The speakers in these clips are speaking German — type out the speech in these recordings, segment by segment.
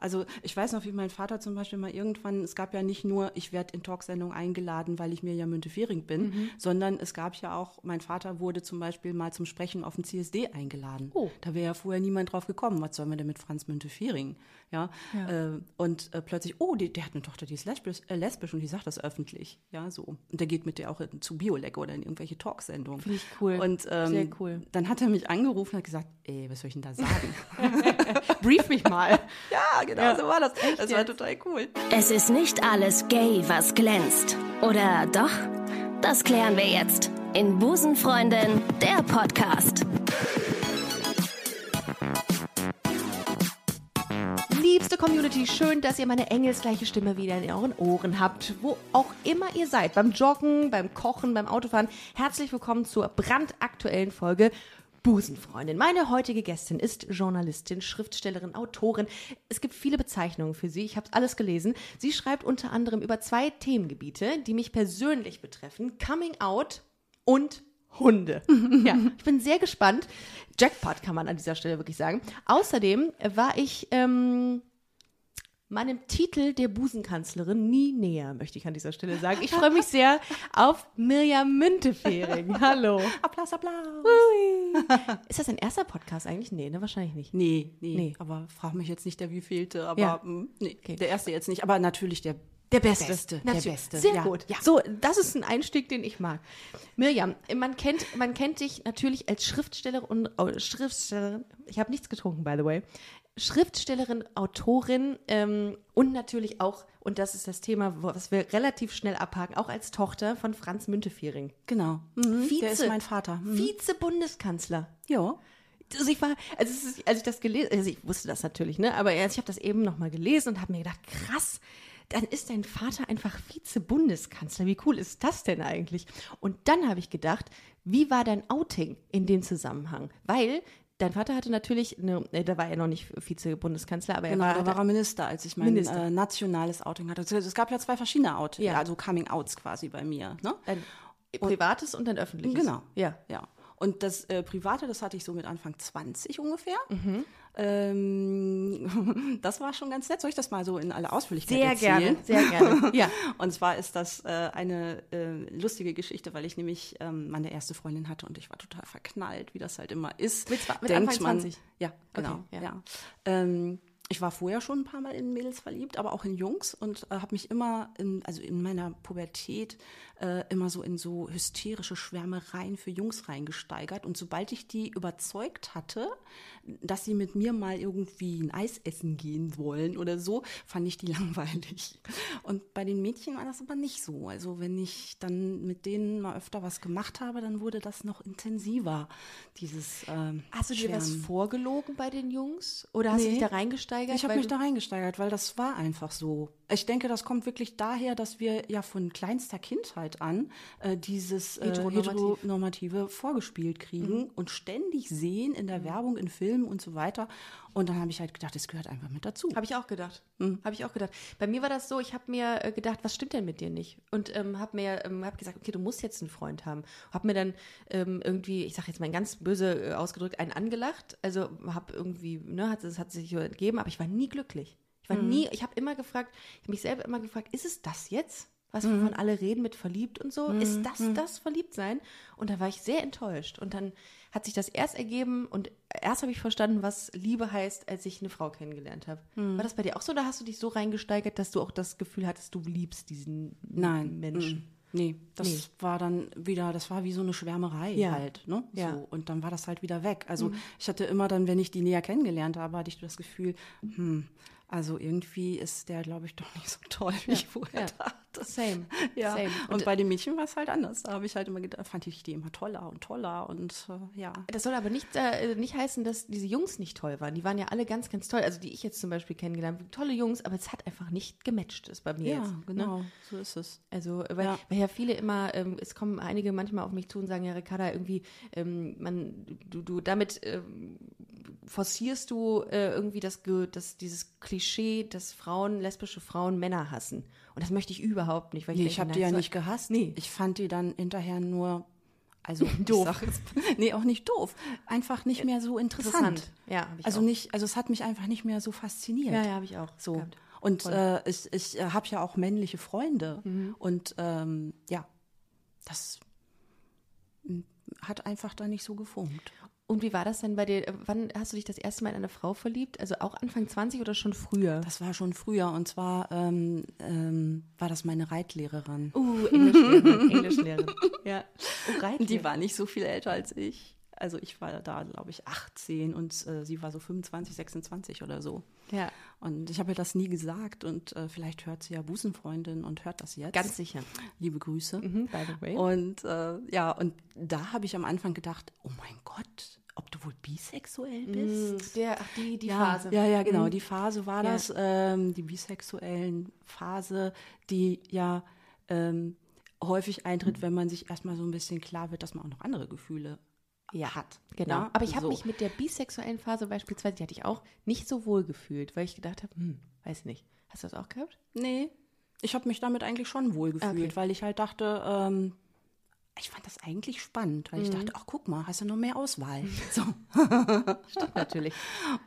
Also ich weiß noch, wie mein Vater zum Beispiel mal irgendwann, es gab ja nicht nur, ich werde in Talksendungen eingeladen, weil ich mir ja Müntefering bin, mhm. sondern es gab ja auch, mein Vater wurde zum Beispiel mal zum Sprechen auf dem CSD eingeladen. Oh. Da wäre ja vorher niemand drauf gekommen, was sollen wir denn mit Franz Müntefering? Ja. ja. Äh, und äh, plötzlich, oh, die, der hat eine Tochter, die ist lesbisch, äh, lesbisch und die sagt das öffentlich. Ja, so. Und der geht mit der auch in, zu Biolek oder in irgendwelche Talksendungen. Finde ich cool. Und ähm, Sehr cool. dann hat er mich angerufen und hat gesagt, ey, was soll ich denn da sagen? Brief mich mal. ja, genau, ja. so war das. Echt das war total cool. Es ist nicht alles gay, was glänzt. Oder doch? Das klären wir jetzt in Busenfreundin, der Podcast. Liebste Community, schön, dass ihr meine engelsgleiche Stimme wieder in euren Ohren habt, wo auch immer ihr seid, beim Joggen, beim Kochen, beim Autofahren. Herzlich willkommen zur brandaktuellen Folge Busenfreundin. Meine heutige Gästin ist Journalistin, Schriftstellerin, Autorin. Es gibt viele Bezeichnungen für sie. Ich habe alles gelesen. Sie schreibt unter anderem über zwei Themengebiete, die mich persönlich betreffen: Coming Out und Hunde. ja, ich bin sehr gespannt. Jackpot kann man an dieser Stelle wirklich sagen. Außerdem war ich ähm, meinem Titel der Busenkanzlerin nie näher, möchte ich an dieser Stelle sagen. Ich freue mich sehr auf Mirjam Müntefering. Hallo. Applaus, Applaus. Ui. Ist das ein erster Podcast eigentlich? Nee, ne, wahrscheinlich nicht. Nee, nee. nee. Aber frag mich jetzt nicht, der wievielte, aber ja. mh, mm, nee, okay. der erste jetzt nicht. Aber natürlich der der Beste. Beste. Der Beste. Sehr ja. gut. Ja. So, das ist ein Einstieg, den ich mag. Mirjam, man kennt, man kennt dich natürlich als Schriftstellerin und oh, Schriftstellerin. Ich habe nichts getrunken, by the way. Schriftstellerin, Autorin ähm, und natürlich auch, und das ist das Thema, was wir relativ schnell abhaken, auch als Tochter von Franz Müntefering. Genau. Mhm. Vize, Der ist mein Vater. Mhm. Vize-Bundeskanzler. Ja. Also ich war, also als ich das gelesen, also ich wusste das natürlich, ne, aber ich habe das eben nochmal gelesen und habe mir gedacht, krass, dann ist dein Vater einfach Vize-Bundeskanzler. Wie cool ist das denn eigentlich? Und dann habe ich gedacht, wie war dein Outing in dem Zusammenhang? Weil Dein Vater hatte natürlich, eine, äh, da war er noch nicht Vize-Bundeskanzler, aber genau, er war, da war er Minister, als ich mein äh, nationales Outing hatte. Also, es gab ja zwei verschiedene Outings, ja. also Coming-Outs quasi bei mir. Ne? Ein privates und ein öffentliches. Genau, ja. ja. Und das äh, Private, das hatte ich so mit Anfang 20 ungefähr. Mhm. Ähm, das war schon ganz nett. Soll ich das mal so in aller Ausführlichkeit sehr erzählen? Sehr gerne, sehr gerne. Ja. und zwar ist das äh, eine äh, lustige Geschichte, weil ich nämlich ähm, meine erste Freundin hatte und ich war total verknallt, wie das halt immer ist. Mit, mit Denkt Anfang 20? Man, ja, genau. Okay, ja. ja. Ähm, ich war vorher schon ein paar Mal in Mädels verliebt, aber auch in Jungs und äh, habe mich immer, in, also in meiner Pubertät, äh, immer so in so hysterische Schwärmereien für Jungs reingesteigert. Und sobald ich die überzeugt hatte, dass sie mit mir mal irgendwie ein Eis essen gehen wollen oder so, fand ich die langweilig. Und bei den Mädchen war das aber nicht so. Also wenn ich dann mit denen mal öfter was gemacht habe, dann wurde das noch intensiver, dieses ähm, Hast du dir was vorgelogen bei den Jungs? Oder hast nee, du dich da reingesteigert? Ich habe mich da reingesteigert, weil das war einfach so. Ich denke, das kommt wirklich daher, dass wir ja von kleinster Kindheit an äh, dieses äh, Heteronormativ. Heteronormative vorgespielt kriegen mhm. und ständig sehen in der mhm. Werbung, in Filmen und so weiter. Und dann habe ich halt gedacht, das gehört einfach mit dazu. Habe ich auch gedacht. Mhm. Habe ich auch gedacht. Bei mir war das so, ich habe mir äh, gedacht, was stimmt denn mit dir nicht? Und ähm, habe mir ähm, hab gesagt, okay, du musst jetzt einen Freund haben. Habe mir dann ähm, irgendwie, ich sage jetzt mal ganz böse äh, ausgedrückt, einen angelacht. Also habe irgendwie, ne, hat, das hat sich so entgeben, aber ich war nie glücklich war mhm. nie, ich habe immer gefragt, ich habe mich selber immer gefragt, ist es das jetzt? Was mhm. wovon alle reden mit verliebt und so? Mhm. Ist das mhm. das Verliebtsein? Und da war ich sehr enttäuscht. Und dann hat sich das erst ergeben und erst habe ich verstanden, was Liebe heißt, als ich eine Frau kennengelernt habe. Mhm. War das bei dir auch so oder hast du dich so reingesteigert, dass du auch das Gefühl hattest, du liebst diesen Nein. Menschen? Mhm. Nee, das nee. war dann wieder, das war wie so eine Schwärmerei ja. halt, ne? Ja. So, und dann war das halt wieder weg. Also mhm. ich hatte immer dann, wenn ich die näher kennengelernt habe, hatte ich das Gefühl, hm, also irgendwie ist der, glaube ich, doch nicht so toll, wie ja. ich vorher ja. dachte. Same. Ja. Same. Und, und, bei den Mädchen war es halt anders. Da habe ich halt immer gedacht, fand ich die immer toller und toller und äh, ja. Das soll aber nicht, äh, nicht heißen, dass diese Jungs nicht toll waren. Die waren ja alle ganz, ganz toll. Also die ich jetzt zum Beispiel kennengelernt habe, tolle Jungs, aber es hat einfach nicht gematcht, ist bei mir ja, jetzt. Ja, genau, ne? so ist es. Also, weil ja. weil ja viele immer, ähm, es kommen einige manchmal auf mich zu und sagen, ja, Ricarda, irgendwie, ähm, man, du, du damit ähm, forcierst du äh, irgendwie das, das, dieses Klischee, dass Frauen, lesbische Frauen Männer hassen. Und das möchte ich überhaupt nicht. Weil ich nee, ich habe die ja nicht gehasst. Nee. Ich fand die dann hinterher nur Also Doof. Nee, auch nicht doof. Einfach nicht mehr so interessant. Ja, hab ich also auch. nicht, also es hat mich einfach nicht mehr so fasziniert. Ja, ja, habe ich auch. So. gehabt. Und äh, ich, ich äh, habe ja auch männliche Freunde. Mhm. Und ähm, ja, das mm, hat einfach da nicht so gefunkt. Und wie war das denn bei dir? Wann hast du dich das erste Mal in eine Frau verliebt? Also auch Anfang 20 oder schon früher? Das war schon früher. Und zwar ähm, ähm, war das meine Reitlehrerin. Uh, Englischlehrerin. Englischlehrerin. Ja. Oh, Reitlehrerin. Die war nicht so viel älter als ich. Also ich war da, glaube ich, 18 und äh, sie war so 25, 26 oder so. Ja, Und ich habe ihr das nie gesagt und äh, vielleicht hört sie ja Busenfreundin und hört das jetzt. ganz sicher. Liebe Grüße. Mhm, by the way. Und äh, ja, und da habe ich am Anfang gedacht, oh mein Gott, ob du wohl bisexuell bist? Der, ach, die, die ja, Phase. Ja, ja, genau. Die Phase war Ja. das, ähm, die bisexuellen Phase, die ja ähm, häufig eintritt, wenn man sich erstmal so ein bisschen klar wird, dass man auch noch andere Gefühle hat. Genau. Ja, Aber ich habe so. mich mit der bisexuellen Phase beispielsweise, die hatte ich auch, nicht so wohl gefühlt, weil ich gedacht habe, hm, weiß nicht. Hast du das auch gehabt? Nee, ich habe mich damit eigentlich schon wohl gefühlt, Okay. weil ich halt dachte, ähm, ich fand das eigentlich spannend, weil ich Mhm. dachte, ach guck mal, hast du noch mehr Auswahl. So. Stimmt natürlich.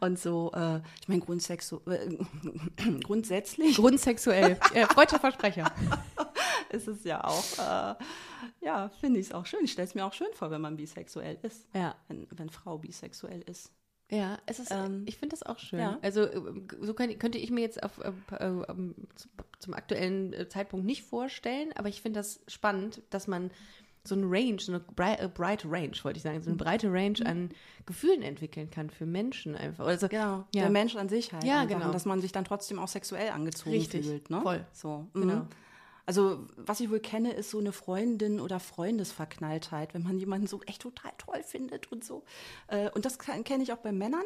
Und so, äh, ich meine, grundsexu äh, grundsätzlich Grundsexuell. äh, freudscher Versprecher. ist es ja auch, äh, ja, finde ich es auch schön. Ich stelle es mir auch schön vor, wenn man bisexuell ist. Ja. Wenn, wenn Frau bisexuell ist. Ja, es ist, Ähm, ich finde das auch schön. ja. Also äh, so kann, könnte ich mir jetzt auf, äh, äh, ähm, zum, aktuellen äh, Zeitpunkt nicht vorstellen, aber ich finde das spannend, dass man so eine Range, so eine brei- äh, breite Range, wollte ich sagen, so eine breite Range an Gefühlen entwickeln kann für Menschen einfach. Also, Genau, Ja. der Mensch an sich halt. Ja, einfach. genau. Und dass man sich dann trotzdem auch sexuell angezogen Richtig, fühlt. Ne? voll. So, Genau. Mhm. Also, was ich wohl kenne, ist so eine Freundin- oder Freundesverknalltheit, wenn man jemanden so echt total toll findet und so. Äh, Und das kenne ich auch bei Männern,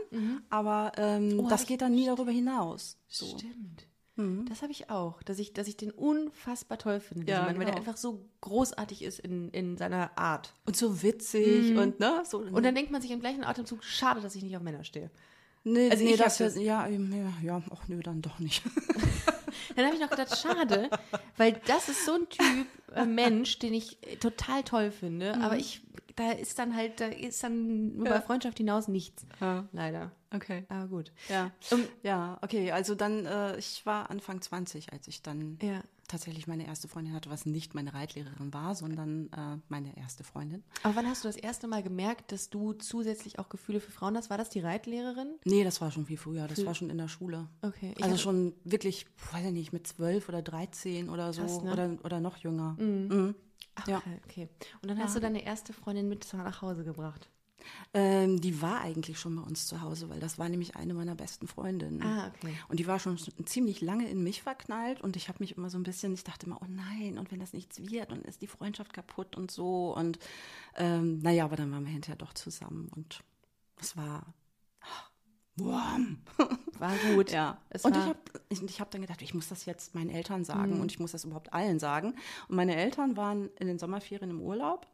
aber ähm, Mhm. Oh, das geht dann nie darüber hinaus. So. Stimmt. Mhm. Das habe ich auch, dass ich, dass ich den unfassbar toll finde, Ja, Mann, weil der genau. einfach so großartig ist in, in seiner Art. Und so witzig und ne, so. Und dann denkt man sich im gleichen Atemzug, schade, dass ich nicht auf Männer stehe. Nee, also nee, ich das das- ja, ja, ja, ach nö, dann doch nicht. Dann habe ich noch gedacht, schade, weil das ist so ein Typ äh, Mensch, den ich äh, total toll finde, aber ich, da ist dann halt, da ist dann über Freundschaft hinaus nichts. Ja. Leider. Okay. Aber gut. Ja, Um, ja, okay. Also dann, äh, ich war Anfang 20, als ich dann Ja. Tatsächlich meine erste Freundin hatte, was nicht meine Reitlehrerin war, sondern äh, meine erste Freundin. aber wann hast du das erste Mal gemerkt, dass du zusätzlich auch Gefühle für Frauen hast? War das die Reitlehrerin? Nee, das war schon viel früher. Das war schon in der Schule. Okay. Ich also hab- schon wirklich, weiß ich nicht, mit zwölf oder 13 oder so Krass, ne? oder, oder noch jünger. Mhm. Ach, ja. okay, okay. Und dann hast du deine erste Freundin mit nach Hause gebracht. Ähm, die war eigentlich schon bei uns zu Hause, weil das war nämlich eine meiner besten Freundinnen. Ah, okay. Und die war schon ziemlich lange in mich verknallt und ich habe mich immer so ein bisschen, ich dachte immer, oh nein, und wenn das nichts wird, dann ist die Freundschaft kaputt und so. Und ähm, naja, aber dann waren wir hinterher doch zusammen und es war warm. War gut. Ja. Es und ich war- habe ich, ich hab dann gedacht, ich muss das jetzt meinen Eltern sagen und ich muss das überhaupt allen sagen. Und meine Eltern waren in den Sommerferien im Urlaub.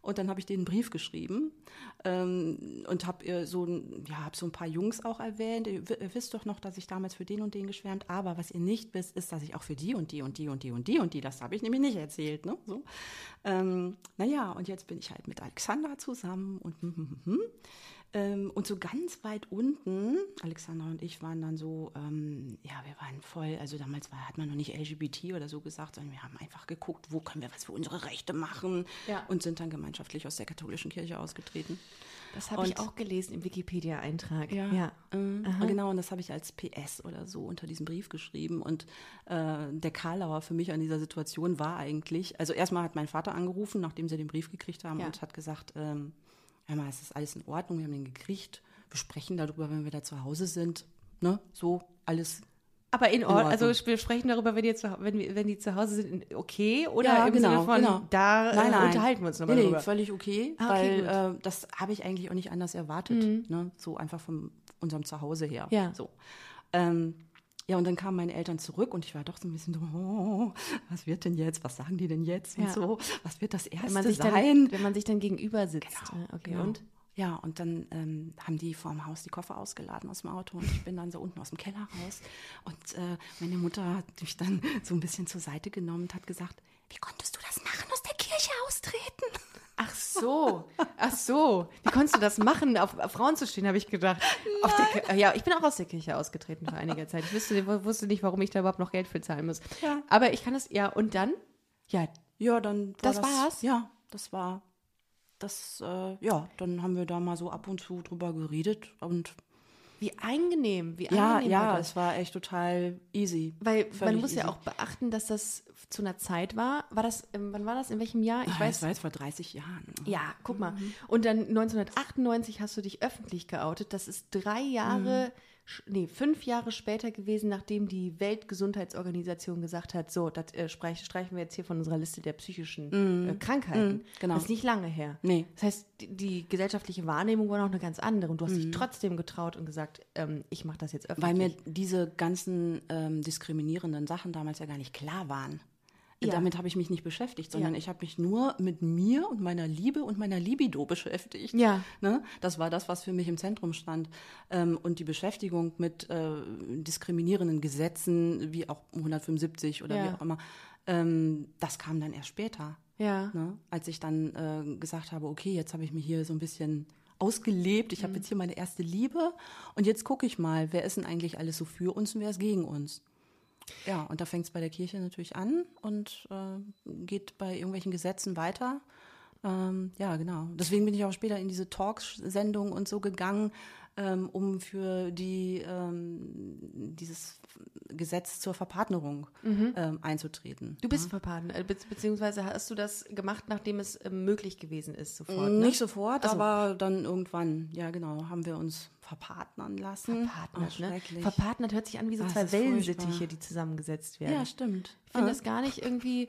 Und dann habe ich einen Brief geschrieben ähm, und habe so, ja, hab so ein paar Jungs auch erwähnt. Ihr, ihr wisst doch noch, dass ich damals für den und den geschwärmt. Aber was ihr nicht wisst, ist, dass ich auch für die und die und die und die und die und die, das habe ich nämlich nicht erzählt. Ne? So. Ähm, naja, und jetzt bin ich halt mit Alexander zusammen und hm, hm, hm, hm. Ähm, und so ganz weit unten, Alexander und ich waren dann so, ähm, ja, wir waren voll, also damals war, hat man noch nicht LGBT oder so gesagt, sondern wir haben einfach geguckt, wo können wir was für unsere Rechte machen Ja. und sind dann gemeinschaftlich aus der katholischen Kirche ausgetreten. Das habe ich auch gelesen im Wikipedia-Eintrag. Ja, ja. Ähm, genau, und das habe ich als PS oder so unter diesem Brief geschrieben. Und äh, der Karlauer für mich an dieser Situation war eigentlich, also erstmal hat mein Vater angerufen, nachdem sie den Brief gekriegt haben Ja. und hat gesagt, ähm, hör mal, es ist alles in Ordnung, wir haben den gekriegt, wir sprechen darüber, wenn wir da zu Hause sind. Ne? So, alles. Aber in Ordnung, also wir sprechen darüber, wenn die, zu, wenn, wenn die zu Hause sind, in- okay? Oder Ja, im genau, Sinne von, genau. da Nein, äh, nein. unterhalten wir uns nochmal nee, nee, drüber. völlig okay, Ah, okay, weil äh, das habe ich eigentlich auch nicht anders erwartet. Ne? So einfach von unserem Zuhause her. Mhm. Ja. So. Ähm, ja, und dann kamen meine Eltern zurück und ich war doch so ein bisschen so, oh, was wird denn jetzt? Was sagen die denn jetzt? Ja. Und so, was wird das erste wenn, man sich sein? dann, wenn man sich dann gegenüber sitzt. Genau, Äh, okay, genau. und? Ja, und dann ähm, haben die vorm Haus die Koffer ausgeladen aus dem Auto und ich bin dann so unten aus dem Keller raus. Und äh, meine Mutter hat mich dann so ein bisschen zur Seite genommen und hat gesagt, wie konntest du das machen, aus so. ach so. Wie konntest du das machen, auf, auf Frauen zu stehen, habe ich gedacht. Der, ja, ich bin auch aus der Kirche ausgetreten vor einiger Zeit. Ich wusste, wusste nicht, warum ich da überhaupt noch Geld für zahlen muss. Ja. Aber ich kann es, ja, und dann? Ja, Ja, dann war Das das, war's? Ja, das war das. Äh, ja, dann haben wir da mal so ab und zu drüber geredet und wie angenehm, wie ja, angenehm ja, war das. es war echt total easy. Weil man muss ja easy. auch beachten, dass das zu einer Zeit war. War das, ähm, wann war das? In welchem Jahr? Ich Ah, weiß. das war jetzt vor 30 Jahren. Ja, guck mal. Und dann 1998 hast du dich öffentlich geoutet. Das ist drei Jahre, sch- nee, fünf Jahre später gewesen, nachdem die Weltgesundheitsorganisation gesagt hat, so, das äh, streich, streichen wir jetzt hier von unserer Liste der psychischen äh, Krankheiten. genau. Das ist nicht lange her. Nee. Das heißt, die, die gesellschaftliche Wahrnehmung war noch eine ganz andere. Und du hast dich trotzdem getraut und gesagt, ähm, ich mache das jetzt öffentlich. Weil mir diese ganzen ähm, diskriminierenden Sachen damals ja gar nicht klar waren. Ja. Damit habe ich mich nicht beschäftigt, sondern Ja. ich habe mich nur mit mir und meiner Liebe und meiner Libido beschäftigt. Ja. Ne? Das war das, was für mich im Zentrum stand. Ähm, und die Beschäftigung mit äh, diskriminierenden Gesetzen, wie auch 175 oder Ja. wie auch immer, ähm, das kam dann erst später. ja. Ne? Als ich dann äh, gesagt habe, okay, jetzt habe ich mich hier so ein bisschen ausgelebt, ich habe jetzt hier meine erste Liebe und jetzt gucke ich mal, wer ist denn eigentlich alles so für uns und wer ist gegen uns. Ja, und da fängt es bei der Kirche natürlich an und äh, geht bei irgendwelchen Gesetzen weiter. Ähm, ja, genau. Deswegen bin ich auch später in diese Talks-Sendung und so gegangen, ähm, um für die ähm, dieses Gesetz zur Verpartnerung ähm, einzutreten. Du bist verpaten, äh, be beziehungsweise hast du das gemacht, nachdem es ähm, möglich gewesen ist, sofort. Ne? Nicht sofort, Ach so. aber dann irgendwann, ja genau, haben wir uns verpartnern lassen. Verpartnert, Ach, ne? Verpartnet hört sich an wie so Ah, zwei das Wellensittiche, die zusammengesetzt werden. ja, stimmt. ich finde das gar nicht irgendwie,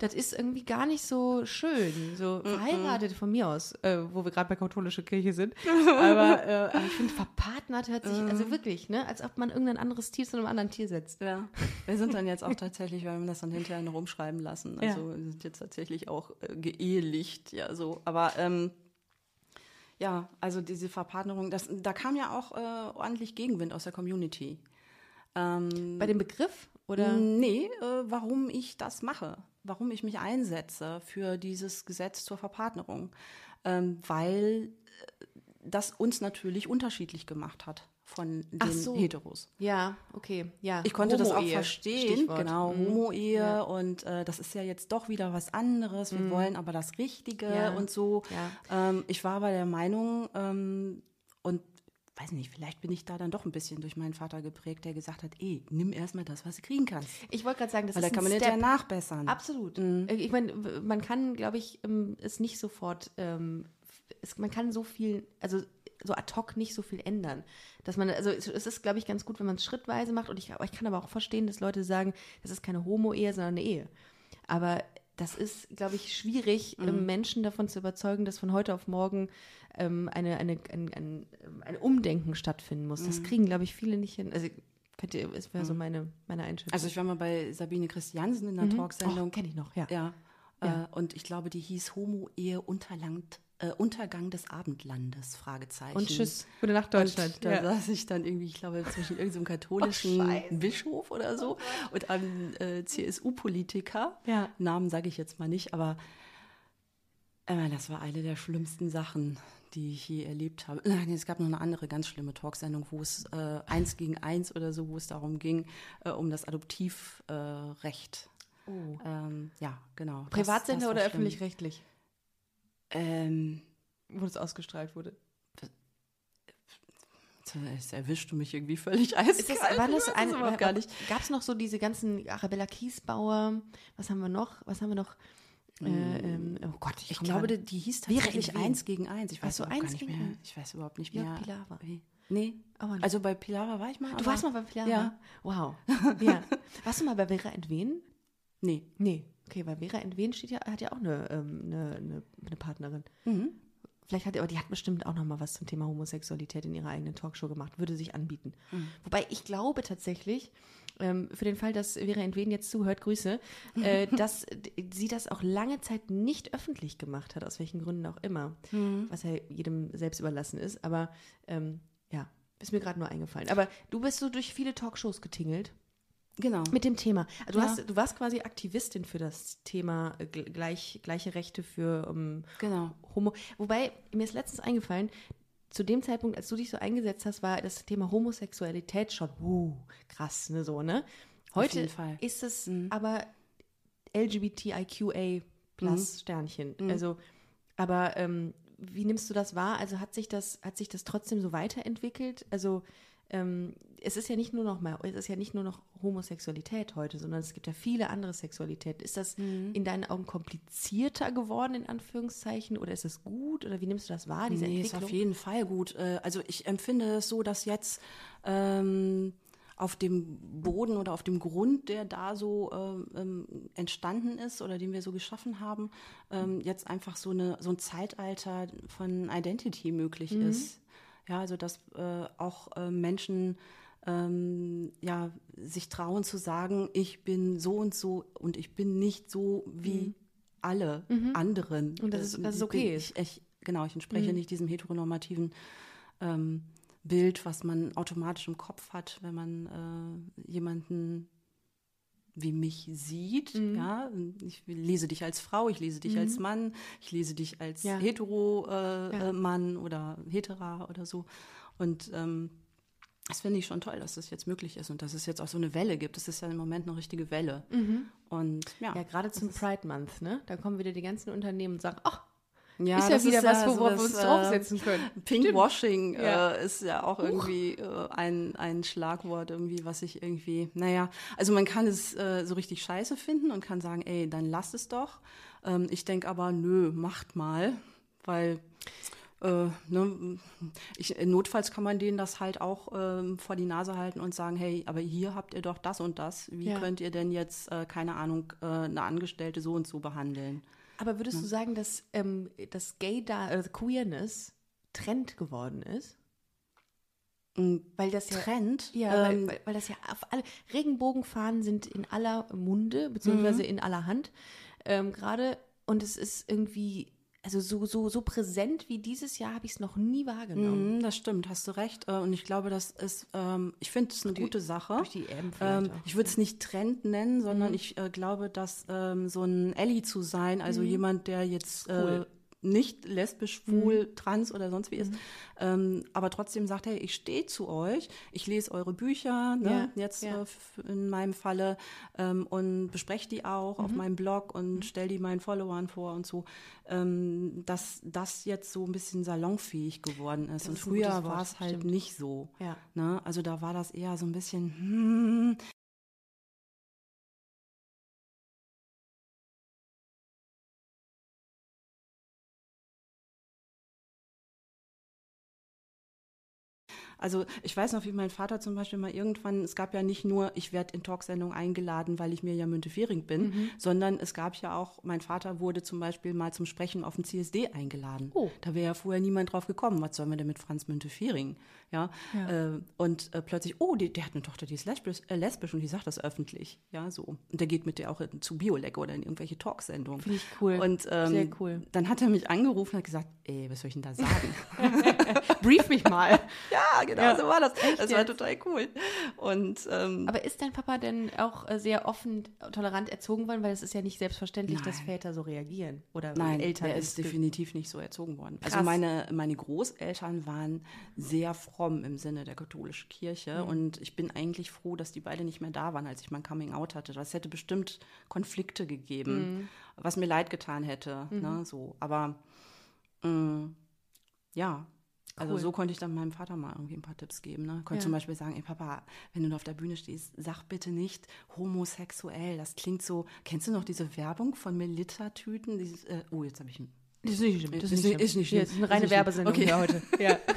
das ist irgendwie gar nicht so schön. So verheiratet von mir aus, äh, wo wir gerade bei katholischer Kirche sind. Aber, äh, aber ich finde, verpartnert hört sich, also wirklich, ne, als ob man irgendein anderes Tier zu einem anderen Tier setzt. Ja, wir sind dann jetzt auch tatsächlich, wir haben das dann hinterher noch umschreiben lassen. Ja. Also wir sind jetzt tatsächlich auch äh, geehelicht, ja so. Aber ähm, ja, also diese Verpartnerung, das, da kam ja auch äh, ordentlich Gegenwind aus der Community. Ähm, Bei dem Begriff? Oder? Nee, äh, warum ich das mache, warum ich mich einsetze für dieses Gesetz zur Verpartnerung. Ähm, weil äh, das uns natürlich unterschiedlich gemacht hat von den so. Heteros. Ja, okay, ja. Ich konnte das auch verstehen, Stichwort. genau, Mhm. Homo-Ehe Ja. und äh, das ist ja jetzt doch wieder was anderes. Wir wollen aber das Richtige Ja. und so. Ja. Ähm, ich war aber der Meinung ähm, und weiß nicht, vielleicht bin ich da dann doch ein bisschen durch meinen Vater geprägt, der gesagt hat, ey, nimm erstmal das, was du kriegen kannst. Ich wollte gerade sagen, das Weil da ist kann ein man Step. hinterher nachbessern. Absolut. Äh, Ich meine, man kann, glaube ich, ähm, es nicht sofort, ähm, es, man kann so viel, also so ad hoc nicht so viel ändern. Dass man, also es, es ist, glaube ich, ganz gut, wenn man es schrittweise macht. Und ich, aber ich kann aber auch verstehen, dass Leute sagen, das ist keine Homo-Ehe, sondern eine Ehe. Aber das ist, glaube ich, schwierig, ähm, Menschen davon zu überzeugen, dass von heute auf morgen ähm, eine, eine, ein, ein, ein Umdenken stattfinden muss. Das kriegen, glaube ich, viele nicht hin. Also könnt ihr, es wäre so meine, meine Einschätzung. Also ich war mal bei Sabine Christiansen in der oh, Talksendung. kenne ich noch, ja. Ja. Ja. Äh, und ich glaube, die hieß Homo-Ehe Unterland, äh, Untergang des Abendlandes, Fragezeichen. Und tschüss, gute Nacht Deutschland. Und da saß ich dann irgendwie, ich glaube, zwischen irgendeinem katholischen Scheiße. Bischof oder so und einem äh, CSU-Politiker. Ja. Namen sage ich jetzt mal nicht, aber äh, das war eine der schlimmsten Sachen, die ich je erlebt habe. Nein, es gab noch eine andere ganz schlimme Talksendung, wo es äh, eins gegen eins oder so, wo es darum ging, äh, um das Adoptivrecht. Äh. Oh. ähm, ja, genau. Privatsender oder öffentlich-rechtlich, Ähm, wo das ausgestrahlt wurde? jetzt erwischst du mich irgendwie völlig eiskalt. Das, war das ein, überhaupt gar nicht. Gab es noch so diese ganzen Arabella Kiesbauer? Was haben wir noch? Was haben wir noch? Äh, ähm, oh Gott, ich, Ich glaube, die, die hieß tatsächlich eins gegen eins. Ich weiß so, überhaupt gar eins nicht gegen mehr. eins. Ich weiß überhaupt nicht mehr. Pilawa. wie- Nee. Aber nicht. Also bei Pilawa war ich mal. Du aber- warst mal bei Pilar? Ja. Wow. Ja. Warst du mal bei Vera Entwen? Nee. Nee. Okay, weil Vera Entwen steht ja, hat ja auch eine, ähm, eine, eine, eine Partnerin. Mhm. Vielleicht hat, aber die hat bestimmt auch noch mal was zum Thema Homosexualität in ihrer eigenen Talkshow gemacht, würde sich anbieten. Mhm. Wobei ich glaube tatsächlich, ähm, für den Fall, dass Vera Entwen jetzt zuhört, Grüße, äh, dass sie das auch lange Zeit nicht öffentlich gemacht hat, aus welchen Gründen auch immer, Mhm. was ja jedem selbst überlassen ist. Aber ähm, ja, ist mir gerade nur eingefallen. Aber du bist so durch viele Talkshows getingelt. Genau. Mit dem Thema. Also du, Ja. hast, du warst quasi Aktivistin für das Thema äh, gl- gleich, gleiche Rechte für ähm, Genau. Homo. Wobei, mir ist letztens eingefallen, zu dem Zeitpunkt, als du dich so eingesetzt hast, war das Thema Homosexualität schon uh, krass, ne, so, ne? Heute jeden Fall. ist es aber LGBTIQA plus Sternchen. Also, aber ähm, wie nimmst du das wahr? Also hat sich das, hat sich das trotzdem so weiterentwickelt? Also ähm, es ist ja nicht nur noch mal, es ist ja nicht nur noch Homosexualität heute, sondern es gibt ja viele andere Sexualitäten. Ist das in deinen Augen komplizierter geworden, in Anführungszeichen, oder ist es gut? Oder wie nimmst du das wahr, diese Nee, ist Entwicklung? auf jeden Fall gut. Äh, Also ich empfinde es so, dass jetzt ähm, auf dem Boden oder auf dem Grund, der da so ähm, ähm, entstanden ist oder den wir so geschaffen haben, ähm, jetzt einfach so, eine, so ein Zeitalter von Identity möglich ist. Ja, also dass äh, auch äh, Menschen ähm, ja, sich trauen zu sagen, ich bin so und so und ich bin nicht so wie alle anderen. Und dass es- Äh, dass es bin okay. ich, ich, genau, ich entspreche nicht diesem heteronormativen ähm, Bild, was man automatisch im Kopf hat, wenn man äh, jemanden wie mich sieht. Mhm. Ja, ich lese dich als Frau, ich lese dich als Mann, ich lese dich als Ja. hetero äh, Ja. Mann oder hetera oder so. Und ähm, das finde ich schon toll, dass das jetzt möglich ist und dass es jetzt auch so eine Welle gibt. Das ist ja im Moment eine richtige Welle. Und ja, Mhm. Ja, gerade zum Pride Month, ne? Da kommen wieder die ganzen Unternehmen und sagen, ach, ja, ist ja wieder was, ja worauf wir sowas, uns äh, draufsetzen können. Pinkwashing Ja. äh, ist ja auch irgendwie äh, ein, ein Schlagwort, irgendwie, was ich irgendwie, naja, also man kann es äh, so richtig scheiße finden und kann sagen, ey, dann lasst es doch. Ähm, ich denke aber, nö, macht mal, weil äh, ne, ich, notfalls kann man denen das halt auch ähm, vor die Nase halten und sagen, hey, aber hier habt ihr doch das und das. Wie Ja. könnt ihr denn jetzt, äh, keine Ahnung, äh, eine Angestellte so und so behandeln? Aber würdest du sagen, dass ähm, das Gay da äh, Queerness Trend geworden ist? Weil das ja Trend? Ja, ähm, weil, weil, weil das ja auf alle Regenbogenfahnen sind in aller Munde, beziehungsweise Mhm. in aller Hand ähm, gerade. Und es ist irgendwie, also so, so, so präsent wie dieses Jahr habe ich es noch nie wahrgenommen. Mhm, das stimmt, hast du recht. Äh, Und ich glaube, das ist, ähm, ich finde es eine gute Sache. durch die EM Ähm, ich würde es nicht Trend nennen, sondern ich äh, glaube, dass ähm, so ein Ellie zu sein, also jemand, der jetzt äh, Cool. Nicht lesbisch, schwul, trans oder sonst wie ist, ähm, aber trotzdem sagt, hey, ich stehe zu euch, ich lese eure Bücher, ne, Ja, jetzt ja. äh, in meinem Falle, ähm, und bespreche die auch auf meinem Blog und stelle die meinen Followern vor und so, ähm, dass das jetzt so ein bisschen salonfähig geworden ist. und ist früher war es halt stimmt. nicht so. Ja. Ne? Also da war das eher so ein bisschen, hm, Also ich weiß noch, wie mein Vater zum Beispiel mal irgendwann, es gab ja nicht nur, ich werde in Talksendungen eingeladen, weil ich mir ja Müntefering bin, Mhm. sondern es gab ja auch, mein Vater wurde zum Beispiel mal zum Sprechen auf dem CSD eingeladen. Oh. Da wäre ja vorher niemand drauf gekommen, was sollen wir denn mit Franz Müntefering? Ja, Äh, und äh, plötzlich, oh, die, der hat eine Tochter, die ist lesbisch, äh, lesbisch und die sagt das öffentlich. Ja, so. Und der geht mit der auch in, zu Biolek oder in irgendwelche Talksendungen. Finde ich cool. Und ähm, Sehr cool. dann hat er mich angerufen und hat gesagt, ey, was soll ich denn da sagen? Brief mich mal. Ja, genau, Ja. so war das. das war jetzt? total cool. Und ähm, Aber ist dein Papa denn auch äh, sehr offen, tolerant erzogen worden? Weil es ist ja nicht selbstverständlich, dass Nein. Väter so reagieren. Oder nein, Eltern. der ist definitiv nicht so erzogen worden. Also Krass. meine, meine Großeltern waren sehr fromm im Sinne der katholischen Kirche. Mhm. Und ich bin eigentlich froh, dass die beide nicht mehr da waren, als ich mein Coming-out hatte. Das hätte bestimmt Konflikte gegeben, Mhm. was mir leid getan hätte. Ne, so. Aber mh, ja. Also Cool. so konnte ich dann meinem Vater mal irgendwie ein paar Tipps geben. Ne? Konnte Ja. zum Beispiel sagen, ey Papa, wenn du auf der Bühne stehst, sag bitte nicht homosexuell. Das klingt so. Kennst du noch diese Werbung von Melita-Tüten? Dieses, äh, oh, jetzt habe ich ein Das ist nicht schlimm. Das Ist ist nicht- nicht, ist nicht schlimm. schlimm. Ist eine reine schlimm. Werbesendung Okay. heute. Ja.